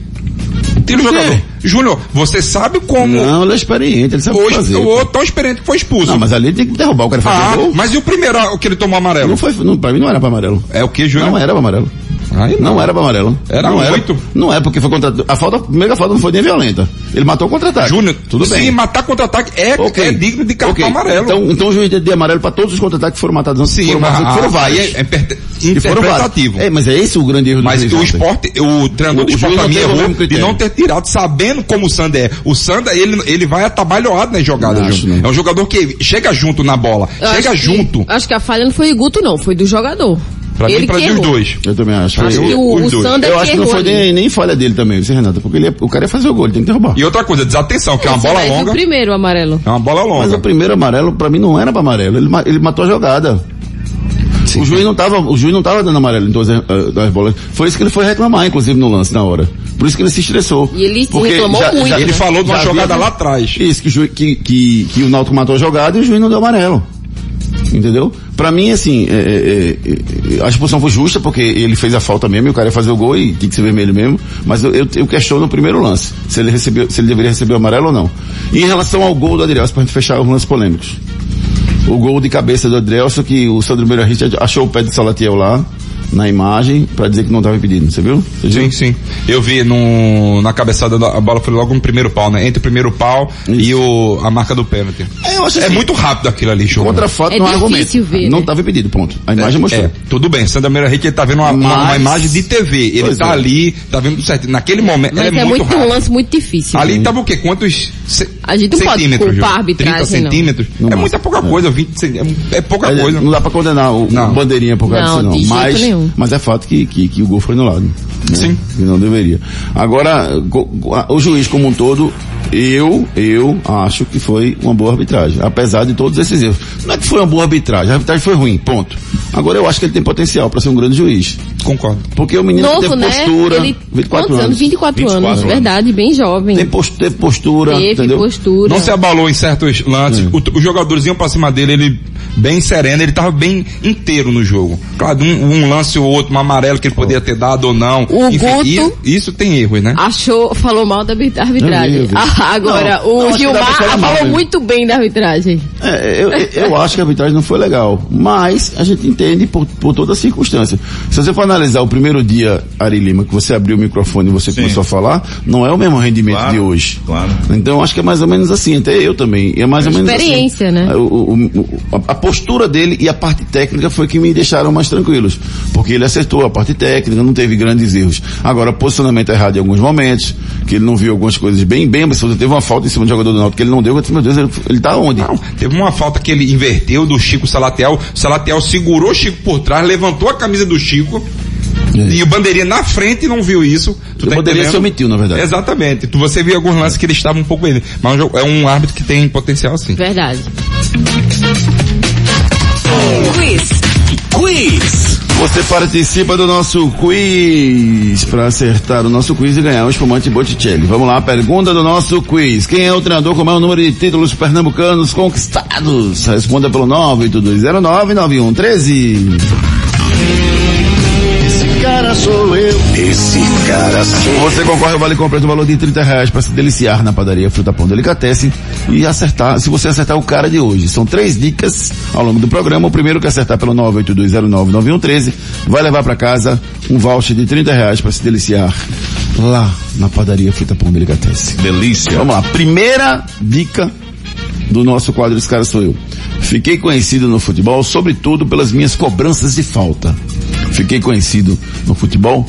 Tira o jogador. Júnior, você sabe como Não, ele é experiente, ele sabe o o, que fazer. o outro tão experiente que foi expulso. Não, mas ali tem que derrubar o cara fazer ah, gol. mas e o primeiro ah, que ele tomou amarelo? Não foi, não, pra mim não era pra amarelo. É o que, Júnior? Não era pra amarelo. Aí Não era pra amarelo. Era não muito. Não é porque foi contra a falta, a primeira falta não foi nem violenta. Ele matou o contra-ataque. Júnior, tudo se bem. matar contra-ataque é, Ok. é digno de cartão Ok. amarelo. Então, então o juiz deu de amarelo pra todos os contra-ataques que foram matados antes. Sim, foram, mas matados, foram ah, vários. aí é, é E interpretativo. É, mas é esse o grande erro do Mas juiz o esporte, o treinador O- do o esporte pra não mim errou de não ter tirado, sabendo como o Sander é. O Sander, ele, ele vai atabalhoado nas jogadas, Não Júnior. não. É um jogador que chega junto na bola. Eu chega acho que- junto. acho que a falha não foi do Guto, não. Foi do jogador. Pra Ele mim, pra mim, os dois. Eu também acho. Acho eu, que o, os o dois. Sander eu acho que não foi nem, nem falha dele também, você Renata, porque ele, é- o cara ia fazer o gol, ele tem que derrubar. E outra coisa, desatenção, que é uma bola Mas longa. o primeiro amarelo. É uma bola Mas longa. o primeiro amarelo, pra mim, não era pra amarelo. Ele, ele matou a jogada. O juiz não tava, o juiz não tava dando amarelo em todas as, eh, as bolas. Foi isso que ele foi reclamar, inclusive, no lance na hora. Por isso que ele se estressou. E ele Porque reclamou muito, Ele né? falou de uma já jogada havia- lá atrás. Isso, que, que, que, que o Náutico matou a jogada e o juiz não deu amarelo. Entendeu? Pra mim, assim, é, é, é, a expulsão foi justa porque ele fez a falta mesmo e o cara ia fazer o gol e tinha que ser vermelho mesmo. Mas eu, eu, eu questiono o primeiro lance. Se ele recebeu, se ele deveria receber o amarelo ou não. E em relação ao gol do Adrielson, pra gente fechar os lances polêmicos. O gol de cabeça do Adrielson que o Sandro Meira Richard achou o pé de Salatiel lá, na imagem, pra dizer que não estava impedido. Você viu? Você viu? Sim, sim. Eu vi no, na cabeçada da a bola foi logo no primeiro pau, né? Entre o primeiro pau e o, a marca do pênalti. É, eu acho É assim, muito rápido aquilo ali, jogo. Contra a foto É não há argumento. difícil ver, não né? estava impedido, ponto. A imagem mostrou. É, tudo bem, Sandra Meira Rick ele tá vendo uma, uma- uma Mas- imagem de TV. Ele Pois tá é. ali, tá vendo tudo certo. Naquele momento, Mas é, é, muito muito um lance muito difícil. Ali tava o quê? Quantos ce- A gente não pode centímetros? culpar a Júlio? arbitragem, 30 não. centímetros? No é muita pouca coisa, 20 centímetros. É, é pouca Mas coisa. Não dá pra condenar o, Não. o bandeirinha por causa Não, disso não. Mas, nenhum. Mas é fato que, que, que o gol foi anulado. Né? Sim. Que não deveria. Agora, go- go- o juiz como um todo, eu, eu acho que foi uma boa arbitragem, apesar de todos esses erros. Não é que foi uma boa arbitragem, a arbitragem foi ruim, ponto. Agora eu acho que ele tem potencial para ser um grande juiz. Concordo. Porque o menino Novo, teve né? postura, Ele, 24 quantos anos. 24, 24 anos, anos. verdade, bem jovem. Tem post- teve postura, Teve entendeu? postura. Não se abalou em certos lances. O- os jogadores iam pra cima dele, ele bem sereno, ele tava bem inteiro no jogo. Claro, um, um lance ou outro, um amarelo que ele poderia ter dado ou não. O Guto- isso, isso tem erros, né? Achou, falou mal da arbitragem. vi, eu vi. Ah, agora, Não, o Gilmar mal falou mesmo. muito bem da arbitragem. É, eu, eu- acho que a arbitragem não foi legal, mas a gente entende por, por toda a circunstância. Se você for analisar o primeiro dia, Ari Lima, que você abriu o microfone e você Sim. começou a falar, não é o mesmo rendimento Claro, de hoje. claro. Então eu acho que é mais ou menos assim, até eu também. É mais ou menos Experiência, assim. né? O- o- o- a, a postura dele e a parte técnica foi que me deixaram mais tranquilos. Porque ele acertou a parte técnica, não teve grandes erros. Agora, posicionamento errado em alguns momentos, que ele não viu algumas coisas bem, bem absurdas. Teve uma falta em cima do jogador do Náutico que ele não deu, eu disse, meu Deus, ele, ele tá onde? Não, teve uma falta que ele inverteu do Chico Salatiel. O Salatiel segurou o Chico por trás, levantou a camisa do Chico. E o bandeirinha na frente não viu isso. Tu O tá bandeirinha se omitiu, na verdade. Exatamente. Tu, você viu alguns lances que ele estava um pouco ele. Mas é um é um árbitro que tem potencial sim. Verdade. Quiz. Quiz. Você participa do nosso quiz para acertar o nosso quiz e ganhar o espumante Botticelli. Vamos lá, pergunta do nosso quiz. Quem é o treinador com o maior número de títulos pernambucanos conquistados? Responda pelo 982099113. Cara sou eu. Esse cara sou Você concorre ao Vale Compras do valor de 30 reais para se deliciar na padaria Fruta Pão Delicatessen e acertar, se você acertar o cara de hoje. São três dicas ao longo do programa. O primeiro que acertar pelo 982099113 vai levar para casa um voucher de 30 reais para se deliciar lá na padaria Fruta Pão Delicatessen. Delícia. Vamos lá, primeira dica do nosso quadro Esse Cara Sou Eu. Fiquei conhecido no futebol, sobretudo pelas minhas cobranças de falta. Fiquei conhecido no futebol,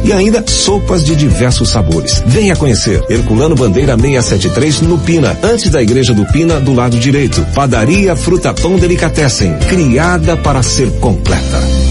E ainda sopas de diversos sabores. Venha conhecer. Herculano Bandeira 673 no Pina, antes da igreja do Pina, do lado direito. Padaria Fruta Pão Delicatessen, criada para ser completa.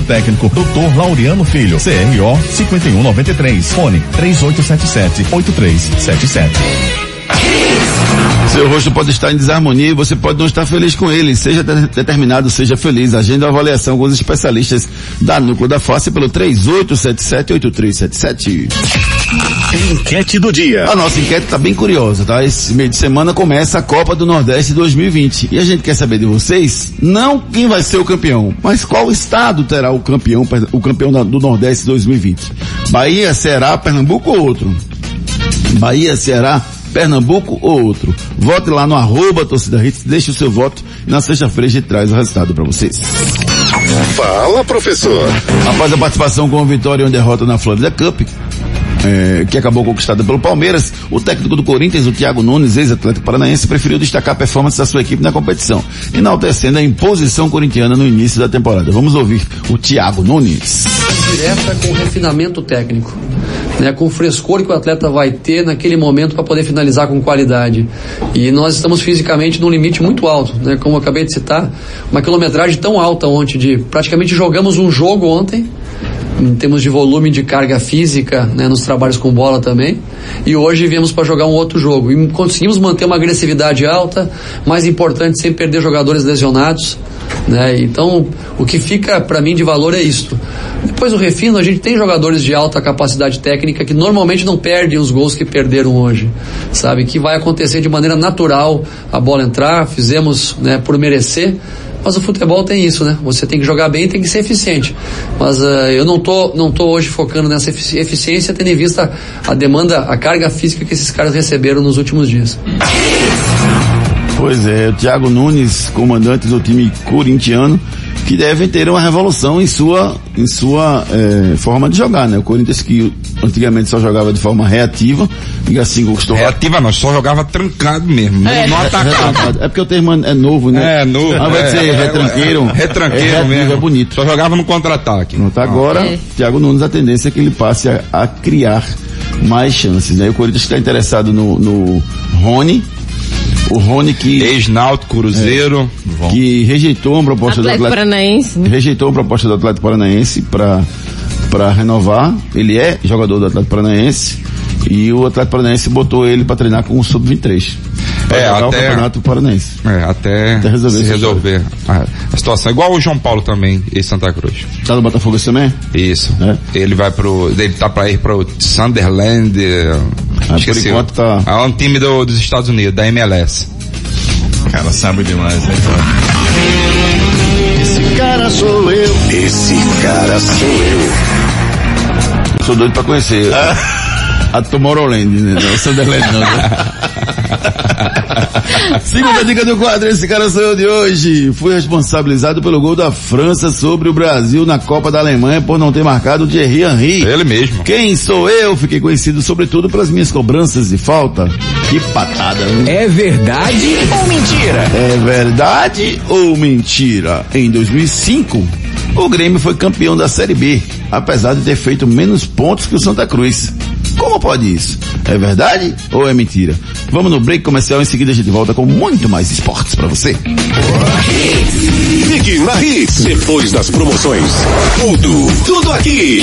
técnico, Dr. Laureano Filho, CRO 5193, fone 3877-8377. Seu rosto pode estar em desarmonia e você pode não estar feliz com ele. Seja de- determinado, seja feliz. Agenda avaliação com os especialistas da Núcleo da Face pelo 3877-8377. Enquete do dia. A nossa enquete está bem curiosa, tá? Esse meio de semana começa a Copa do Nordeste 2020. E a gente quer saber de vocês, não quem vai ser o campeão, mas qual estado terá o campeão, o campeão do Nordeste 2020. Bahia, Ceará, Pernambuco ou outro? Bahia, Ceará, Pernambuco ou outro? Vote lá no arroba torcida hits, deixe o seu voto e na sexta-feira a gente traz o resultado para vocês. Fala, professor. Após a participação com a vitória e uma derrota na Florida Cup, eh, que acabou conquistada pelo Palmeiras, o técnico do Corinthians, o Thiago Nunes, ex-atleta paranaense, preferiu destacar a performance da sua equipe na competição, enaltecendo a imposição corintiana no início da temporada. Vamos ouvir o Thiago Nunes. direta com refinamento técnico, né, com o frescor que o atleta vai ter naquele momento para poder finalizar com qualidade. E nós estamos fisicamente num limite muito alto, né, como eu acabei de citar, uma quilometragem tão alta ontem de praticamente jogamos um jogo ontem em termos de volume de carga física, né, nos trabalhos com bola também. E hoje viemos para jogar um outro jogo e conseguimos manter uma agressividade alta, mais importante sem perder jogadores lesionados, né? Então, o que fica para mim de valor é isto. Depois do refino, a gente tem jogadores de alta capacidade técnica que normalmente não perdem os gols que perderam hoje, sabe? Que vai acontecer de maneira natural a bola entrar, fizemos, né, por merecer. Mas o futebol tem isso, né? Você tem que jogar bem e tem que ser eficiente. Mas uh, eu não tô, não tô hoje focando nessa efici eficiência, tendo em vista a demanda, a carga física que esses caras receberam nos últimos dias. Pois é, o Thiago Nunes, comandante do time corintiano, que devem ter uma revolução em sua, em sua é, forma de jogar, né? O Corinthians que antigamente só jogava de forma reativa, e assim conquistou... Reativa não, só jogava trancado mesmo, é. não atacava. É porque o termo é novo, né? É, novo. Ao invés de ser é, retranqueiro, é, retranqueiro é, reativo, mesmo. é bonito. Só jogava no contra-ataque. Pronto, agora, É. Thiago Nunes, a tendência é que ele passe a, a criar mais chances, né? O Corinthians está interessado no, no Rony, o Rony que, Ex-Náutico, Cruzeiro. que rejeitou uma proposta Atlético do Atlético, Paranaense. né? rejeitou a proposta do Atlético Paranaense para para renovar. Ele é jogador do Atlético Paranaense e o Atlético Paranaense botou ele para treinar com o sub-23. Pra É, jogar o até- Campeonato Paranaense. É, até, Até resolver resolver a, a situação. Igual o João Paulo também, em Santa Cruz. Tá no Botafogo esse também? Isso. É. Ele vai pro. Ele tá pra ir pro Sunderland. eh, Ah, esqueci. por enquanto tá- É um time do- dos Estados Unidos, da MLS. Cara, sabe demais, né? Esse cara sou eu. Esse cara sou eu. Sou doido para conhecer. A Tomorrowland, né? Não, o Sunderland não. Né? Segunda dica do quadro, esse cara sou eu de hoje. Fui responsabilizado pelo gol da França sobre o Brasil na Copa da Alemanha por não ter marcado o Thierry Henry. Ele mesmo. Quem sou eu? Fiquei conhecido sobretudo pelas minhas cobranças de falta. Que patada, hein? É verdade ou mentira? É verdade ou mentira? Em 2005, o Grêmio foi campeão da Série B, apesar de ter feito menos pontos que o Santa Cruz. Como pode isso? É verdade ou é mentira? Vamos no break comercial, em seguida a gente volta com muito mais esportes pra você. Fique na Hits. Depois das promoções. Tudo, tudo aqui.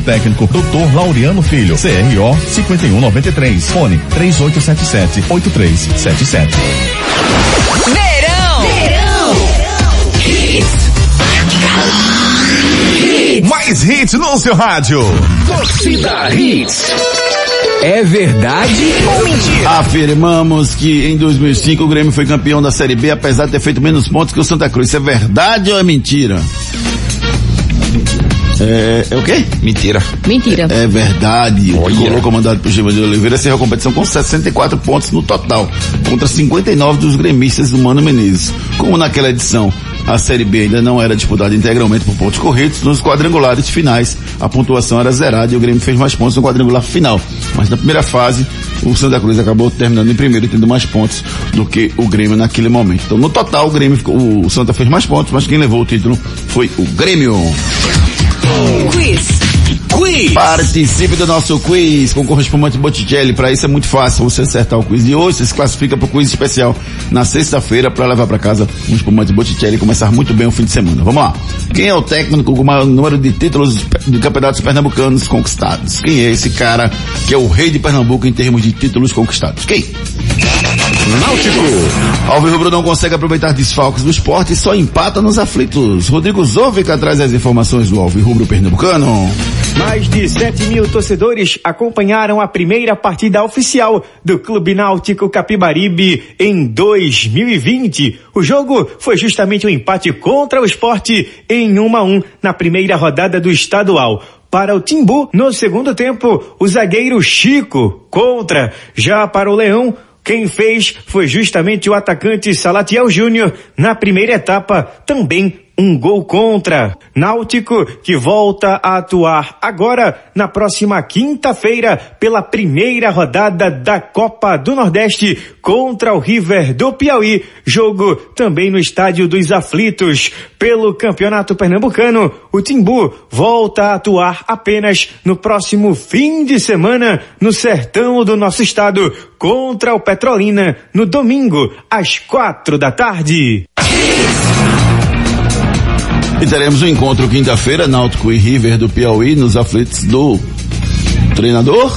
técnico, Dr. Laureano Filho, CRO 5193, fone 3877-8377. Verão. Mais hits no seu rádio. Torcida Hits. É verdade ou mentira? Afirmamos que em 2005 o Grêmio foi campeão da Série B, apesar de ter feito menos pontos que o Santa Cruz. Isso é verdade ou é mentira? É, é o quê? Mentira. Mentira. É verdade. O Olha. tricolor comandado por Gilvan de Oliveira encerrou a competição com 64 pontos no total, contra 59 dos gremistas do Mano Menezes. Como naquela edição a Série B ainda não era disputada integralmente por pontos corridos, nos quadrangulares finais a pontuação era zerada e o Grêmio fez mais pontos no quadrangular final. Mas na primeira fase, o Santa Cruz acabou terminando em primeiro e tendo mais pontos do que o Grêmio naquele momento. Então, no total, o Grêmio ficou, o Santa fez mais pontos, mas quem levou o título foi o Grêmio. Quiz. Quiz. Participe do nosso quiz com o correspondente Botticelli. Para isso é muito fácil você acertar o quiz de hoje. Você se classifica para o quiz especial na sexta-feira para levar para casa um espumante Botticelli e começar muito bem o fim de semana. Vamos lá. Quem é o técnico com o maior número de títulos de campeonatos pernambucanos conquistados? Quem é esse cara que é o rei de Pernambuco em termos de títulos conquistados? Quem? Náutico. Alvirrubro não consegue aproveitar desfalques do esporte e só empata nos aflitos. Rodrigo Zovica traz as informações do Alvirrubro pernambucano. Mais de 7 mil torcedores acompanharam a primeira partida oficial do Clube Náutico Capibaribe em 2020. O jogo foi justamente um empate contra o esporte em 1 a 1 na primeira rodada do estadual. Para o Timbu, no segundo tempo, o zagueiro Chico contra. Já para o Leão, quem fez foi justamente o atacante Salatiel Júnior na primeira etapa, também um gol contra. Náutico que volta a atuar agora na próxima quinta-feira pela primeira rodada da Copa do Nordeste contra o River do Piauí. Jogo também no Estádio dos Aflitos. Pelo Campeonato Pernambucano, o Timbu volta a atuar apenas no próximo fim de semana no sertão do nosso estado contra o Petrolina no domingo às quatro da tarde. E teremos um encontro quinta-feira, Náutico e River do Piauí, nos aflitos do treinador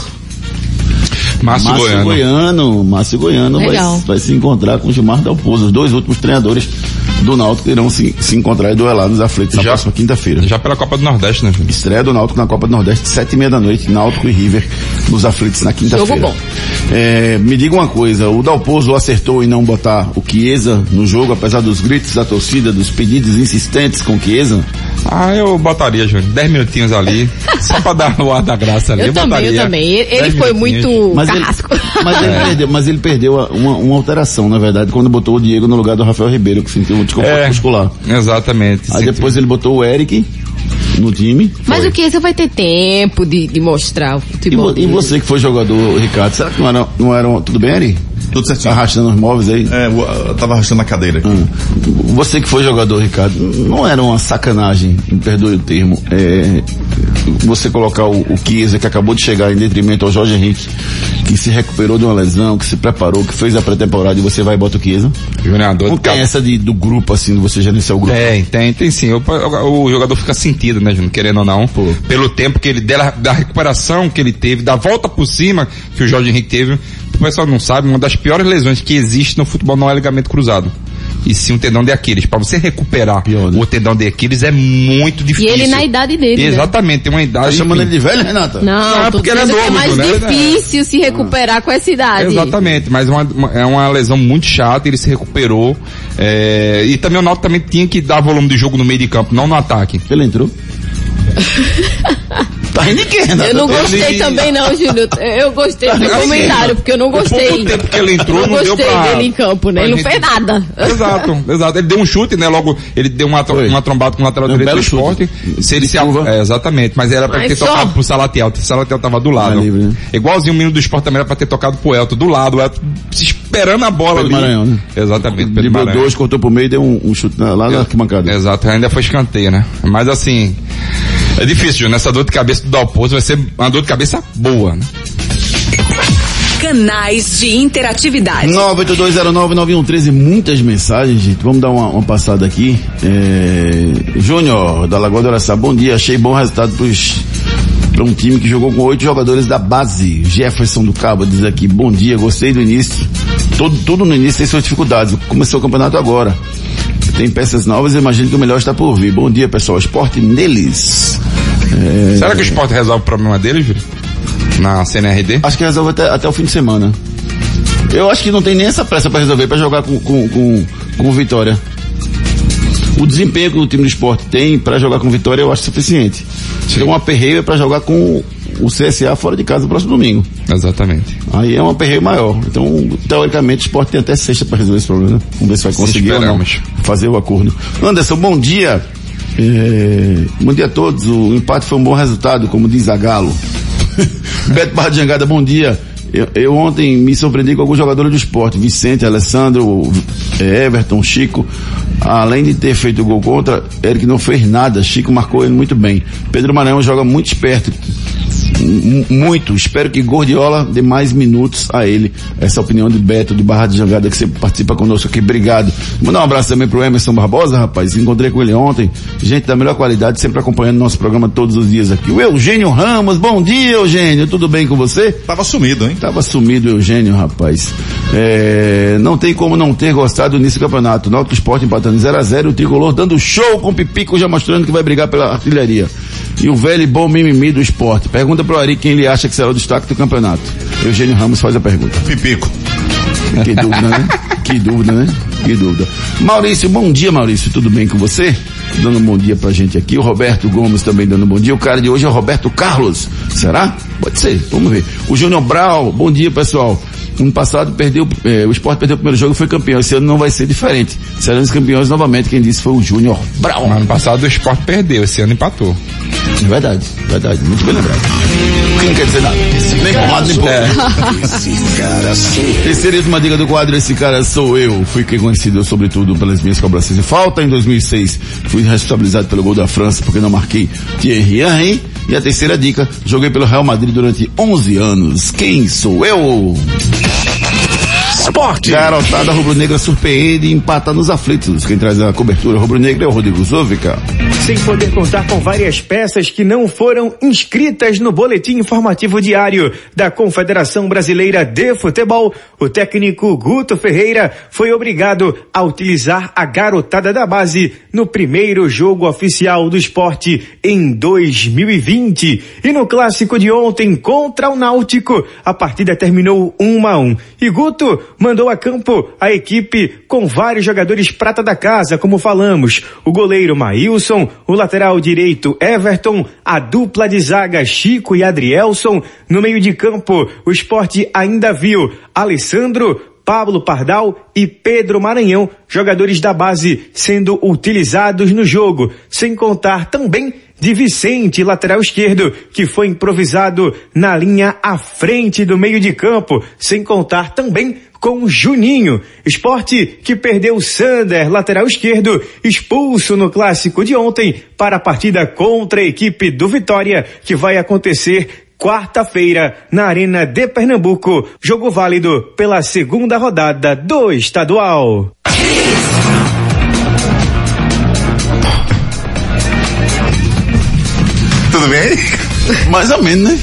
Márcio, Márcio Goiano. Goiano. Márcio Goiano vai, vai se encontrar com o Gilmar Dalpozo, os dois últimos treinadores do Náutico irão se, se encontrar e duelar nos aflitos na Já- próxima quinta-feira. Já pela Copa do Nordeste, né, filho? Estreia do Náutico na Copa do Nordeste, sete e meia da noite, Náutico e River nos aflitos na quinta-feira. É, me diga uma coisa, o Dalpozo acertou em não botar o Chiesa no jogo, apesar dos gritos da torcida, dos pedidos insistentes com o Chiesa? Ah, eu botaria, Júnior. Dez minutinhos ali, só pra dar o ar da graça ali. Eu também, botaria eu também. Ele, ele foi muito Mas ele, carrasco. mas, ele perdeu, mas ele perdeu uma, uma alteração, na verdade, quando botou o Diego no lugar do Rafael Ribeiro, que sentiu um desconforto É, muscular. exatamente. Aí depois ele botou o Eric no time. Mas Foi. o que? Você vai ter tempo de, de mostrar o E, futebol. vo- e você que foi jogador, Ricardo, será que não era, não era tudo bem, Eric? Tudo certinho. Arrastando os móveis aí? É, eu, tava arrastando a cadeira aqui. Hum. Você que foi jogador, Ricardo, não era uma sacanagem, me perdoe o termo, é, você colocar o, o que acabou de chegar em detrimento ao Jorge Henrique, que se recuperou de uma lesão, que se preparou, que fez a pré-temporada e você vai e bota o Chiesa? Júnior, dor Não tem cabeça. essa de, do grupo, assim, de você gerenciar o grupo. Tem, tem, tem sim. O, o jogador fica sentido, né, Júnior? Querendo ou não. Pô. Pelo tempo que ele, dela, da recuperação que ele teve, da volta por cima que o Jorge Henrique teve. O pessoal não sabe, uma das piores lesões que existe no futebol não é ligamento cruzado. E sim um tendão de Aquiles. Para você recuperar Pior, né? o tendão de Aquiles é muito E difícil. ele na idade dele, né? Exatamente, tem uma idade. Tá chamando ele de velho, Renata? Não, Não, é porque ele é é novo, mais né? difícil se recuperar com essa idade. Exatamente, mas uma, uma- é uma lesão muito chata, ele se recuperou. é, e também o Náutico também tinha que dar volume de jogo no meio de campo, não no ataque. Ele entrou? tá Renata? Eu não gostei também não, Júnior. Eu gostei do Assim, comentário, porque eu não o gostei. tempo que ele entrou, eu não deu gostei pra- dele em campo, né? Ele não gente- fez nada. Exato, exato. Ele deu um chute, né? Logo, ele deu uma, Foi. uma trombada com o lateral um direito do esporte. Se ele se, é, exatamente, mas era pra Mas ter só- tocado pro Salatiel. O Salatiel tava do lado. Livre, né? Igualzinho o menino do esporte também era pra ter tocado pro Elton, do lado. O Elton se esperando a bola Pedro ali. Maranhão, né? Exatamente, Pedro Driblou Maranhão. dois, cortou pro meio e deu um, um chute lá na arquibancada. Exato, ainda foi escanteio, né? Mas assim, é difícil, Júnior. Essa dor de cabeça do Dalpozo vai ser uma dor de cabeça boa, né? Canais de interatividade. 982099113, muitas mensagens, gente. Vamos dar uma, uma passada aqui. É... Júnior, da Lagoa do Araçá, bom dia. Achei bom resultado pros, pra um time que jogou com oito jogadores da base. Jefferson do Cabo diz aqui, bom dia, gostei do início. Todo, tudo no início tem suas dificuldades. Começou o campeonato agora. Tem peças novas, eu imagino que o melhor está por vir. Bom dia, pessoal. Esporte neles. É... Será que o esporte resolve o problema dele, Júlio? Na CNRD? Acho que resolve até, até o fim de semana. Eu acho que não tem nem essa pressa para resolver, para jogar com, com, com, com Vitória. O desempenho que o time do esporte tem para jogar com Vitória eu acho suficiente. Tem um aperreio para jogar com o CSA fora de casa no próximo domingo. Exatamente. Aí é um aperreio maior. Então, teoricamente, o esporte tem até sexta para resolver esse problema. Vamos ver se vai conseguir ou não fazer o acordo. Anderson, bom dia. É, bom dia a todos. O empate foi um bom resultado, como diz a Galo. Beto Barra de Jangada, bom dia. Eu, eu ontem me surpreendi com alguns jogadores do esporte, Vicente, Alessandro, eh, Everton, Chico. Além de ter feito o gol contra, Eric não fez nada. Chico marcou ele muito bem. Pedro Maranhão joga muito esperto. Muito. Espero que Gordiola dê mais minutos a ele. Essa opinião de Beto, de Barra de Jangada, que sempre participa conosco aqui. Obrigado. Mandar um abraço também pro Emerson Barbosa, rapaz. Encontrei com ele ontem. Gente da melhor qualidade, sempre acompanhando nosso programa todos os dias aqui. O Eugênio Ramos, bom dia, Eugênio. Tudo bem com você? Tava sumido, hein? Tava sumido Eugênio, rapaz. É, não tem como não ter gostado do início do campeonato. Náutico Esporte empatando 0 a 0 o Tricolor dando show com o Pipico já mostrando que vai brigar pela artilharia. E o velho e bom mimimi do esporte. Pergunta pro Ari quem ele acha que será o destaque do campeonato. Eugênio Ramos faz a pergunta. Pipico. Que dúvida, né? Que dúvida, né? Que dúvida. Maurício, bom dia, Maurício. Tudo bem com você? Dando um bom dia pra gente aqui. O Roberto Gomes também dando um bom dia. O cara de hoje é o Roberto Carlos. Será? Pode ser. Vamos ver. O Júnior Brau, bom dia, pessoal. Ano passado perdeu, eh, o esporte perdeu o primeiro jogo e foi campeão. Esse ano não vai ser diferente. Seremos campeões novamente. Quem disse foi o Júnior Brau. Ano passado o esporte perdeu, esse ano empatou. É verdade, verdade. Muito bem lembrado. O que não quer dizer nada. Nem por lado, nem por Terceiríssima dica do quadro, esse cara sou eu. Fui conhecido sobretudo pelas minhas cobranças de falta. Em 2006 fui responsabilizado pelo gol da França porque não marquei Thierry Henry. E a terceira dica, joguei pelo Real Madrid durante 11 anos. Quem sou eu? Esporte. Garotada rubro-negra surpreende e empata nos aflitos. Quem traz a cobertura rubro-negra é o Rodrigo Zovica. Sem poder contar com várias peças que não foram inscritas no boletim informativo diário da Confederação Brasileira de Futebol, o técnico Guto Ferreira foi obrigado a utilizar a garotada da base no primeiro jogo oficial do esporte em 2020. E no clássico de ontem contra o Náutico, a partida terminou 1 a 1. E Guto mandou a campo a equipe com vários jogadores prata da casa, como falamos, o goleiro Maílson, o lateral direito Everton, a dupla de zaga Chico e Adrielson, no meio de campo o esporte ainda viu Alessandro, Pablo Pardal e Pedro Maranhão, jogadores da base sendo utilizados no jogo, sem contar também de Vicente, lateral esquerdo, que foi improvisado na linha à frente do meio de campo, sem contar também com Juninho. Esporte que perdeu Sander, lateral esquerdo, expulso no clássico de ontem para a partida contra a equipe do Vitória, que vai acontecer quarta-feira na Arena de Pernambuco. Jogo válido pela segunda rodada do estadual. Tudo bem? Mais ou menos, né?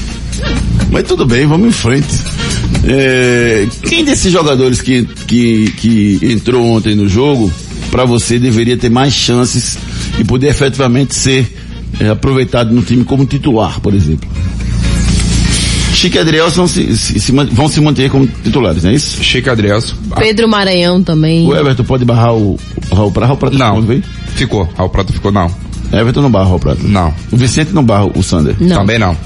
Mas tudo bem, vamos em frente. É, quem desses jogadores que, que, que entrou ontem no jogo, para você deveria ter mais chances e poder efetivamente ser é, aproveitado no time como titular, por exemplo? Chico e Adrielson se, se, se, vão se manter como titulares, não é isso? Chico e Adrielson. Pedro Maranhão também. O Everton pode barrar o, o Raul Prata? Raul Prata Não. veio? Ficou. Raul Prata ficou não. Everton não barra o Raul Prata. Não. O Vicente não barra o Sander. Não. Também não.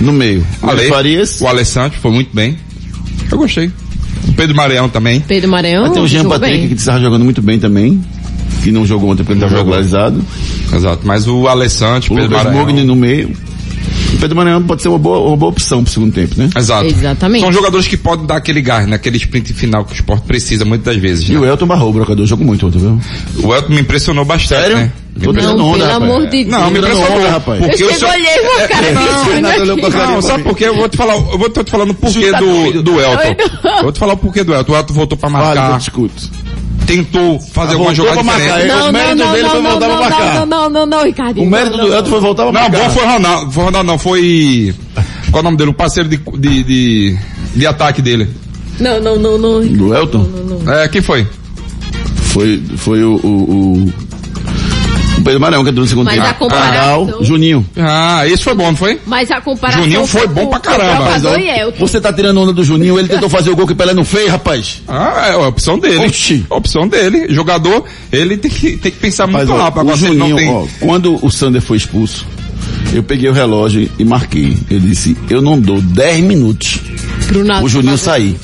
No meio. O Ale, Farias. o Alessandro foi muito bem. Eu gostei. O Pedro Maranhão também. Pedro Maranhão. Tem o Jean jogou Patrick bem. que estava jogando muito bem também. Que não jogou ontem porque ele estava jogou. regularizado. Exato. Mas o Alessandro, O Pedro Lucas Maranhão. Mugni no meio. O Pedro Maranhão pode ser uma boa, uma boa opção pro segundo tempo, né? Exato. Exatamente. São jogadores que podem dar aquele gás, né? Aquele sprint final que o esporte precisa muitas das vezes. E né? o Elton barrou o brocador, jogou muito ontem, viu? O Elton me impressionou bastante, Sério? né? Tô dando Não, onda, pelo rapaz. amor de Deus. Não, me impressionou. onda, rapaz. Eu Porque o seu- olhei pro cara Não, Renato olhou pra cara Não, sabe por quê? Eu vou te falar, eu vou te falando o porquê tá do, do Elton. Eu vou te falar o porquê do Elton. O Elton voltou pra Fala, eu marcar, discuto. tentou fazer alguma voltou jogada pra marcar, diferente. é. Não, o não, mérito não, dele não, foi não, voltar não, pra marcar. não, não, não, não, Ricardinho. O mérito não, do não. Elton foi voltar pra Não, marcar. bom foi Ronaldo, foi Ronaldo não, foi... Qual é o nome dele? O parceiro de, de, de, de ataque dele. Não, não, não, não. Do Elton? É, quem foi? Foi, foi o, o, o, o Pedro Maranhão que entrou no segundo Mas tempo. a comparação- Cabral, Juninho. Ah, esse foi bom, não foi? Mas a comparação. Juninho foi bom pra o caramba. jogador e Elton. Você tá tirando onda do Juninho, ele tentou fazer o gol que o Pelé não fez, rapaz. Ah, é a opção dele. Oxi. A opção dele. Jogador, ele tem que, tem que pensar Mas, muito ó, rápido. o Agora, não Juninho, tem... ó, quando o Sander foi expulso, eu peguei o relógio e marquei. Eu disse, eu não dou 10 minutos o Juninho sair.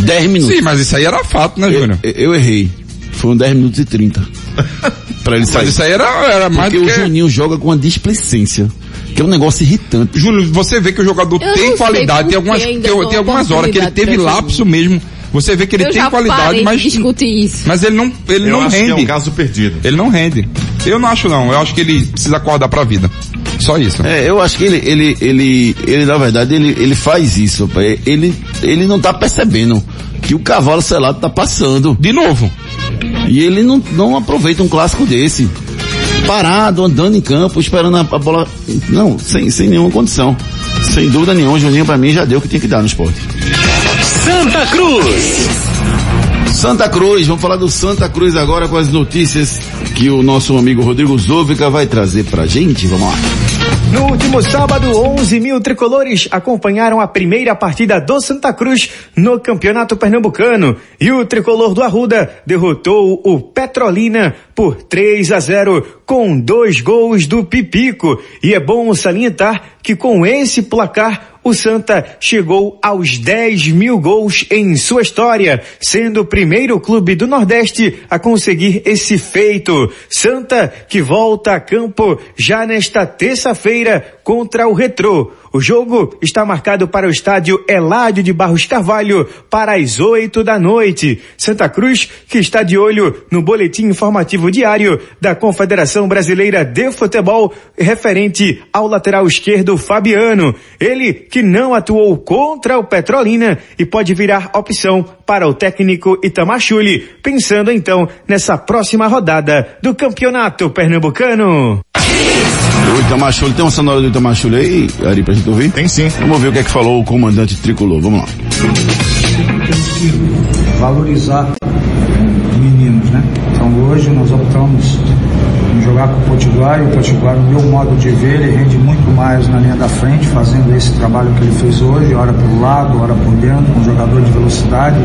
10 minutos. Sim, mas isso aí era fato, né, Júnior? eu- eu errei. Foram 10 minutos e 30. pra ele sair. Mas isso aí era, era mais Porque do o que... Juninho joga com uma displicência. que é um negócio irritante. Júnior, você vê que o jogador Eu tem sei qualidade, tem algumas, tem, tem algumas horas que ele teve lapso mesmo. Você vê que ele eu tem qualidade, mas isso. mas ele não ele Eu não acho rende. que é um caso perdido. Ele não rende. Eu não acho não. Eu acho que ele precisa acordar pra vida. Só isso. É, eu acho que ele, ele, ele, ele na verdade, ele, ele faz isso, ele, ele não tá percebendo que o cavalo selado tá passando. De novo. E ele não, não aproveita um clássico desse. Parado, andando em campo, esperando a, a bola. Não, sem, sem nenhuma condição. Sem dúvida nenhuma, o Juninho pra mim já deu o que tinha que dar no esporte. Santa Cruz. Santa Cruz, vamos falar do Santa Cruz agora com as notícias que o nosso amigo Rodrigo Zovica vai trazer pra gente. Vamos lá. No último sábado, 11 mil tricolores acompanharam a primeira partida do Santa Cruz no Campeonato Pernambucano e o tricolor do Arruda derrotou o Petrolina por 3 a 0 com dois gols do Pipico. E é bom salientar que com esse placar o Santa chegou aos 10 mil gols em sua história, sendo o primeiro clube do Nordeste a conseguir esse feito. Santa que volta a campo já nesta terça-feira Peter contra o Retrô. O jogo está marcado para o estádio Eládio de Barros Carvalho para as 8 da noite. Santa Cruz, que está de olho no boletim informativo diário da Confederação Brasileira de Futebol, referente ao lateral esquerdo Fabiano. Ele que não atuou contra o Petrolina e pode virar opção para o técnico Itamar Chuli, pensando então nessa próxima rodada do Campeonato Pernambucano. O Itamar Chuli, tem uma sonora Itamar Chuli aí, Ari, pra gente ouvir? Tem sim. Vamos ver o que é que falou o comandante tricolor. Vamos lá. valorizar meninos, né? Então hoje nós optamos jogar com o Potiguar e o Potiguar, no meu modo de ver, ele rende muito mais na linha da frente, fazendo esse trabalho que ele fez hoje, hora pelo lado, hora por dentro, um jogador de velocidade,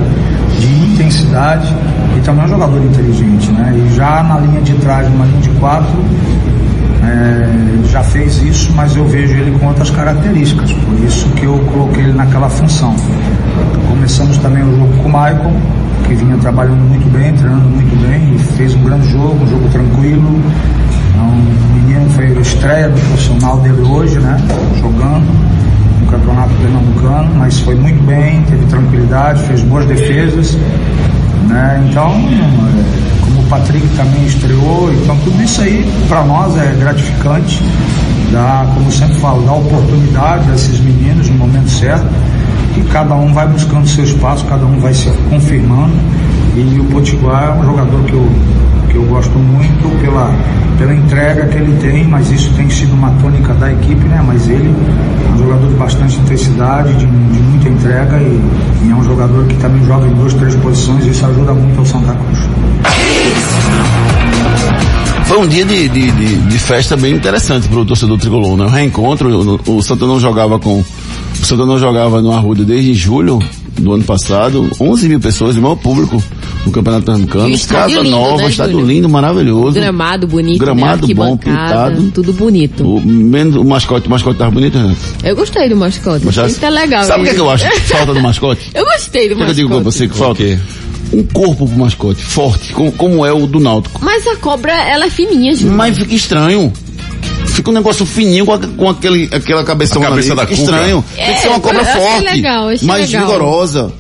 de intensidade e também um jogador inteligente, né? E já na linha de trás, numa linha de quatro, é, já fez isso, mas eu vejo ele com outras características, por isso que eu coloquei ele naquela função. Começamos também o jogo com o Michael, que vinha trabalhando muito bem, treinando muito bem, fez um grande jogo, um jogo tranquilo. Então, o menino foi a estreia do profissional dele hoje, né? Jogando no campeonato pernambucano, mas foi muito bem, teve tranquilidade, fez boas defesas. Né? Então, como o Patrick também estreou, então tudo isso aí para nós é gratificante, dá, como sempre falo, dá oportunidade a esses meninos no momento certo e cada um vai buscando seu espaço, cada um vai se confirmando e o Potiguar é um jogador que eu, que eu gosto muito pela, pela entrega que ele tem, mas isso tem sido uma tônica da equipe, né? Mas ele é um jogador de bastante intensidade, de, de muita entrega e, e é um jogador que também joga em duas, três posições e isso ajuda muito ao Santa Cruz. Foi um dia de, de, de, de festa bem interessante para o torcedor tricolor, né? O reencontro, o, o Santa não jogava com, o Santa não jogava no Arruda desde julho do ano passado, 11 mil pessoas, o maior público no Campeonato Pernambucano, o casa lindo, nova, né, estádio Júlio? lindo, maravilhoso. Gramado bonito, Gramado né? bom, pintado. Tudo bonito. O, menos o mascote, o mascote tava bonito, né? Eu gostei do mascote. Gostasse? Isso é legal. Sabe o que, é que eu acho que falta do mascote? Eu gostei do O que, é que eu mascote. digo pra você que falta? Um corpo pro mascote, forte, como, como é o do Náutico. Mas a cobra, ela é fininha, gente. Mas fica estranho. Fica um negócio fininho com, a- com aquele, aquela cabeção A cabeça ali. da Fica cuca. estranho. É, Tem que ser uma cobra eu achei forte. legal, mais legal. vigorosa.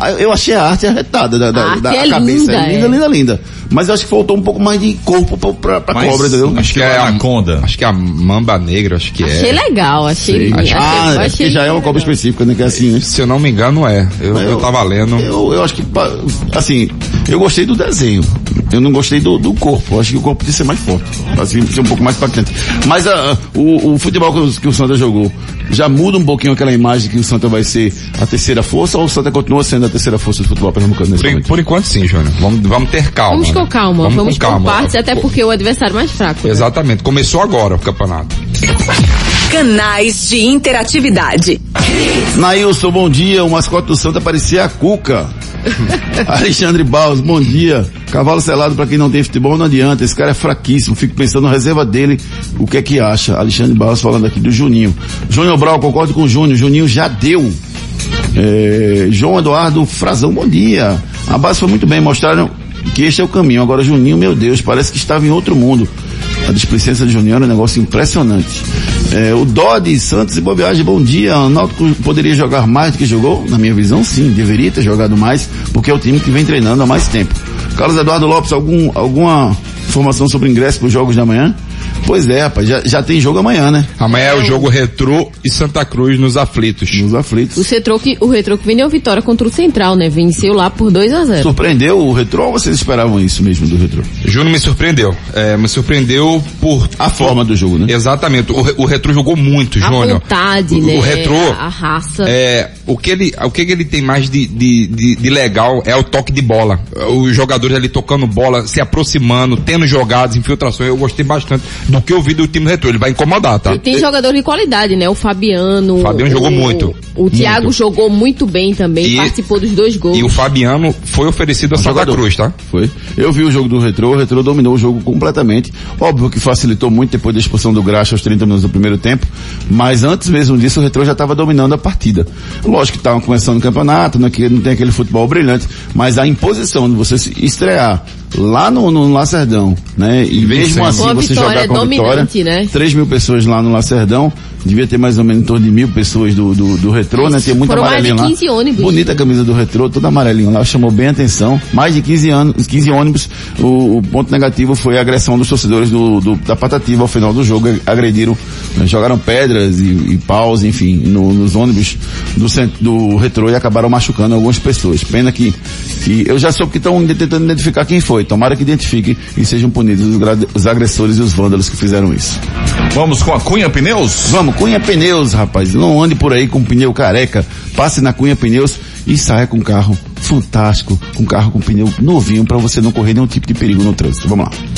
Ah, Eu achei a arte arretada da, da, A arte da é cabeça. linda, é linda, é. linda, linda. Mas eu acho que faltou um pouco mais de corpo pra, pra, Mas- cobra, entendeu? Acho que é a Anaconda. Acho que é a mamba negra, acho que Achei é. legal, achei. Sei. achei, ah, é achei porque já é uma cobra legal. específica, né? Que é assim, né? Se eu não me engano é. Eu, Mas eu, tava lendo. Eu, eu acho que, assim, eu gostei do desenho. Eu não gostei do, do corpo. Eu acho que o corpo podia ser mais forte. Assim, ser um pouco mais impactante. Mas ah, o, o futebol que o, que o Santa jogou já muda um pouquinho aquela imagem que o Santa vai ser a terceira força ou o Santa continua sendo a terceira força do futebol pernambucano nesse Por, momento? por enquanto sim, Júnior. Vamos, vamos ter calma. Vamos com né? calma, vamos, com por calma. partes, até porque o adversário mais fraco. né? Exatamente. Começou agora o campeonato. Canais de interatividade. Nailson, bom dia. O mascote do Santa parecia a Cuca. Alexandre Baus, bom dia. Cavalo selado pra quem não tem futebol não adianta. Esse cara é fraquíssimo. Fico pensando na reserva dele. O que é que acha? Alexandre Baus falando aqui do Juninho. Júnior Brau, concordo com o Júnior. Juninho já deu. É, João Eduardo Frazão, bom dia. A base foi muito bem. Mostraram que este é o caminho. Agora Juninho, meu Deus, parece que estava em outro mundo. A displicência de Junior é um negócio impressionante. É, o Dodi Santos e Boa Viagem, bom dia. O Náutico poderia jogar mais do que jogou? Na minha visão, sim. Deveria ter jogado mais, porque é o time que vem treinando há mais tempo. Carlos Eduardo Lopes, algum, alguma informação sobre ingresso para os jogos da manhã? Pois é, rapaz, já, já tem jogo amanhã, né? Amanhã é o jogo Retrô e Santa Cruz nos aflitos. Nos aflitos. O Retrô que, o Retrô que vendeu vitória contra o Central, né? Venceu lá por 2 a 0 Surpreendeu o Retrô ou vocês esperavam isso mesmo do Retrô? Júnior me surpreendeu. É, me surpreendeu por... A forma do jogo, né? Exatamente. O, o Retrô jogou muito, A Júnior. vontade, o, né? O Retrô... A raça. É, o que ele, o que ele tem mais de, de, de, de legal é o toque de bola. Os jogadores ali tocando bola, se aproximando, tendo jogadas, infiltrações. Eu gostei bastante do que eu vi do time do Retrô. Ele vai incomodar, tá? E tem jogador de qualidade, né? O Fabiano. O Fabiano jogou muito. O Thiago Muito. jogou muito bem também, E- participou dos dois gols. E o Fabiano foi oferecido a Santa. Cruz, tá? Foi. Eu vi o jogo do Retrô, o Retrô dominou o jogo completamente. Óbvio que facilitou muito depois da expulsão do Graxa aos 30 minutos do primeiro tempo, mas antes mesmo disso o Retrô já estava dominando a partida. Lógico que estavam começando o campeonato, não, que não tem aquele futebol brilhante, mas a imposição de você se estrear lá no, no Lacerdão, né? E mesmo assim você jogar com a vitória, dominante, né? 3 mil pessoas lá no Lacerdão, devia ter mais ou menos em torno de mil pessoas do, do, do Retrô, né? Tem muita Foram mais de amarelinha lá. 15 ônibus. Bonita a camisa do Retrô, toda amarelinha lá, chamou bem a atenção. Mais de 15 anos, 15 ônibus. O, o ponto negativo foi a agressão dos torcedores do, do- da Patativa ao final do jogo. Agrediram, né, jogaram pedras e, e paus, enfim, no- nos ônibus do, cent- do Retrô e acabaram machucando algumas pessoas. Pena que, que eu já soube que estão tentando identificar quem foi. Tomara que identifique e sejam punidos os, os agressores e os vândalos que fizeram isso. Vamos com a Cunha Pneus? Vamos, Cunha Pneus, rapaz. Não ande por aí com pneu careca. Passe na Cunha Pneus e saia com um carro fantástico, com um carro com pneu novinho para você não correr nenhum tipo de perigo no trânsito. Vamos lá.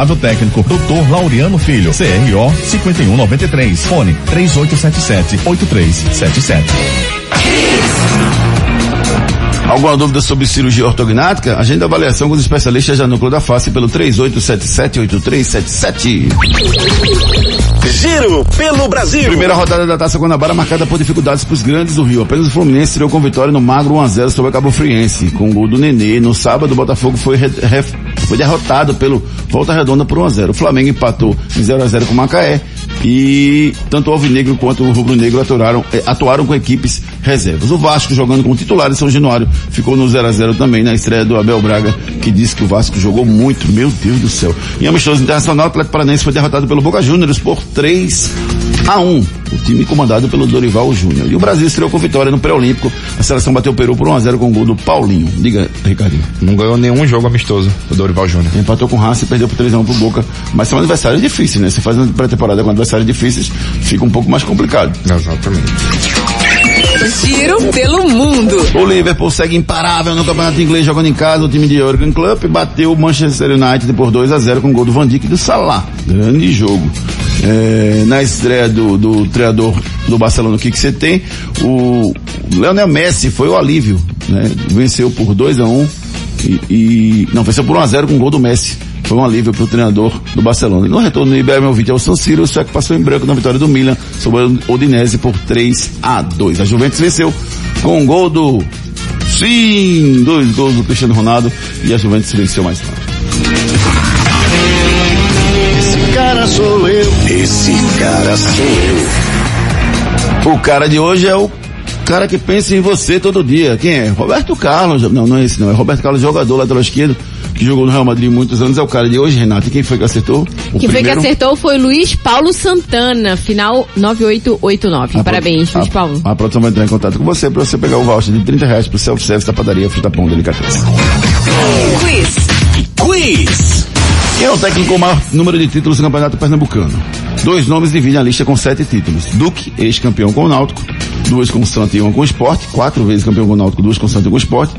técnico, Dr. Laureano Filho, CRO 5193, fone 3877-8377. Alguma dúvida sobre cirurgia ortognática? Agenda avaliação com os especialistas da Núcleo da Face pelo 3877-8377. Giro pelo Brasil. Primeira rodada da Taça Guanabara marcada por dificuldades para os grandes do Rio. Apenas o Fluminense tirou com vitória no magro 1x0 sobre a Cabo Friense. Com o gol do Nenê. No sábado, o Botafogo foi, re- re- foi derrotado pelo Volta Redonda por 1x0. O Flamengo empatou em 0x0 com o Macaé. E tanto o Alvinegro quanto o Rubro Negro atuaram, eh, atuaram com equipes reservas. O Vasco jogando com titular em São Januário ficou no 0x0 também na estreia do Abel Braga, que disse que o Vasco jogou muito. Meu Deus do céu. Em amistoso internacional, o Atlético Paranaense foi derrotado pelo Boca Juniors por 3 a 1 o time comandado pelo Dorival Júnior. E o Brasil estreou com vitória no pré-olímpico. A seleção bateu o Peru por 1x0 com o gol do Paulinho. Diga, Ricardinho. Não ganhou nenhum jogo amistoso, o Dorival Júnior. Empatou com o Haas e perdeu por 3x1 pro Boca. Mas são adversários difíceis, né? Você faz uma pré-temporada com adversários difíceis, fica um pouco mais complicado. Exatamente. Giro pelo mundo. O Liverpool segue imparável no campeonato inglês jogando em casa. O time de Jurgen Klopp bateu o Manchester United por 2 a 0 com o gol do Van Dijk e do Salah. Grande jogo. É, na estreia do, do treinador do Barcelona, o que que você tem? O Leonel Messi foi o alívio, né? Venceu por 2 a 1 e, e- não, venceu por 1 a 0 com o gol do Messi. Foi um alívio para o treinador do Barcelona. No retorno do Ibrahimovic ao San Siro, o Sueco passou em branco na vitória do Milan sobre o Odinese por 3 a 2. A Juventus venceu com um gol do Sim, dois gols do Cristiano Ronaldo e a Juventus venceu mais tarde. Esse cara sou eu. Esse cara sou eu. O cara de hoje é o cara que pensa em você todo dia. Quem é? Roberto Carlos. Não, não é esse não. É Roberto Carlos, jogador lateral esquerdo, que jogou no Real Madrid muitos anos. É o cara de hoje, Renato. E quem foi que acertou? O Quem foi que primeiro? acertou foi Luiz Paulo Santana, final 9889. A Parabéns, pro- Luiz a- Paulo. A, produção vai entrar em contato com você para você pegar o voucher de 30 reais pro self-service da padaria Fruta Pão Delicatessen. Quiz. Quiz. Quem é o técnico com o maior número de títulos no Campeonato Pernambucano? Dois nomes dividem a lista com sete títulos. Duque, ex-campeão com o Náutico, duas com o Santa e uma com o Sport, quatro vezes campeão com o Náutico, duas com o Santa e com o Sport.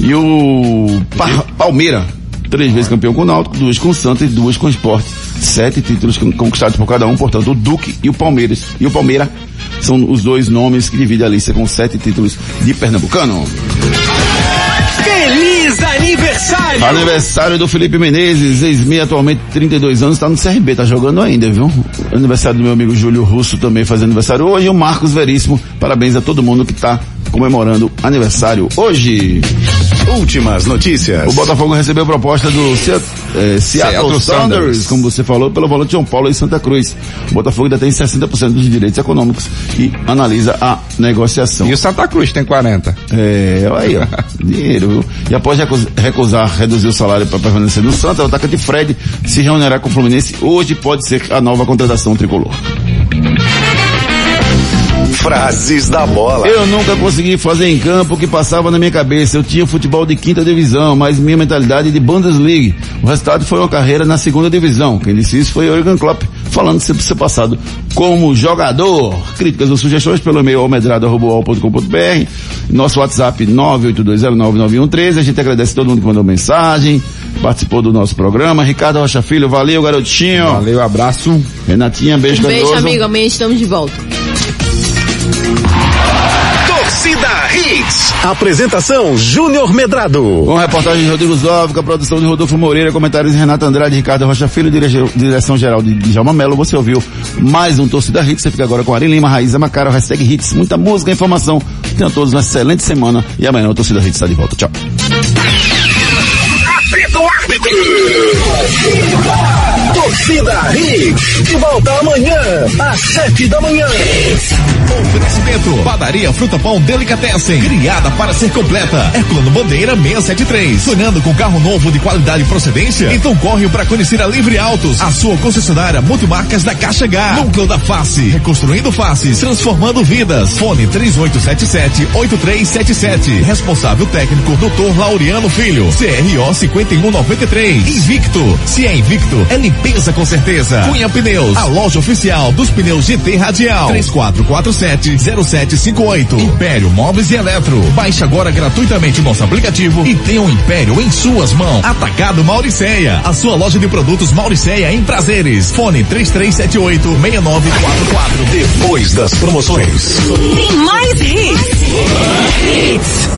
E o Pa- Palmeira, três vezes campeão com o Náutico, duas com o Santa e duas com o Sport. Sete títulos con- conquistados por cada um, portanto, o Duque e o Palmeiras. E o Palmeira são os dois nomes que dividem a lista com sete títulos de Pernambucano. Feliz aniversário! Aniversário do Felipe Menezes, ex-meia atualmente 32 anos, tá no CRB, tá jogando ainda, viu? Aniversário do meu amigo Júlio Russo também fazendo aniversário hoje, o Marcos Veríssimo, parabéns a todo mundo que tá comemorando aniversário hoje. Últimas notícias. O Botafogo recebeu proposta do Seat- eh, Seattle, Seattle Sounders, Sounders. como você falou, pelo volante João Paulo em Santa Cruz. O Botafogo ainda tem 60% dos direitos econômicos e analisa a negociação. E o Santa Cruz tem 40. É, olha aí, ó. Dinheiro, viu? E após recus- recusar reduzir o salário para permanecer no Santa, o atacante Fred se reunirá com o Fluminense. Hoje pode ser a nova contratação tricolor. Frases da bola. Eu nunca consegui fazer em campo o que passava na minha cabeça. Eu tinha futebol de quinta divisão, mas minha mentalidade de Bundesliga. O resultado foi uma carreira na segunda divisão. Quem disse isso foi o Jürgen Klopp, falando sobre seu passado como jogador. Críticas ou sugestões pelo e-mail almedrado.com.br. Nosso WhatsApp 982099113. A gente agradece todo mundo que mandou mensagem, participou do nosso programa. Ricardo Rocha Filho, valeu garotinho. Valeu, abraço. Renatinha, beijo, Um beijo, amigo. Amanhã estamos de volta. Torcida Hits. Apresentação Júnior Medrado. Com reportagem de Rodrigo Zóvica, produção de Rodolfo Moreira, comentários de Renato Andrade, Ricardo Rocha Filho, dire- direção geral de Djalma Mello. Você ouviu mais um Torcida Hits. Você fica agora com Ari Lima, Raíza Macaro, hashtag Hits. Muita música, informação. Tenham todos uma excelente semana e amanhã o Torcida Hits está de volta. Tchau. Torcida Hits. De volta amanhã, às sete da manhã. Oferecimento. Padaria Fruta Pão Delicatessen. Criada para ser completa. Herculano Bandeira 673. Sonhando com carro novo de qualidade e procedência? Então corre para conhecer a Livre Autos. A sua concessionária multimarcas da Caixa H. Núcleo da Face. Reconstruindo faces. Transformando vidas. Fone 3877-8377. Responsável técnico Dr. Laureano Filho. CRO 5193. Invicto. Se é invicto, é limpeza com certeza. Cunha Pneus. A loja oficial dos pneus GT Radial. 3447-0758. Império Móveis e Eletro. Baixe agora gratuitamente nosso aplicativo e tenha um Império em suas mãos. Atacado Mauriceia. A sua loja de produtos Mauriceia em prazeres. Fone 3378-6944. Depois das promoções. Tem mais hits. Hits.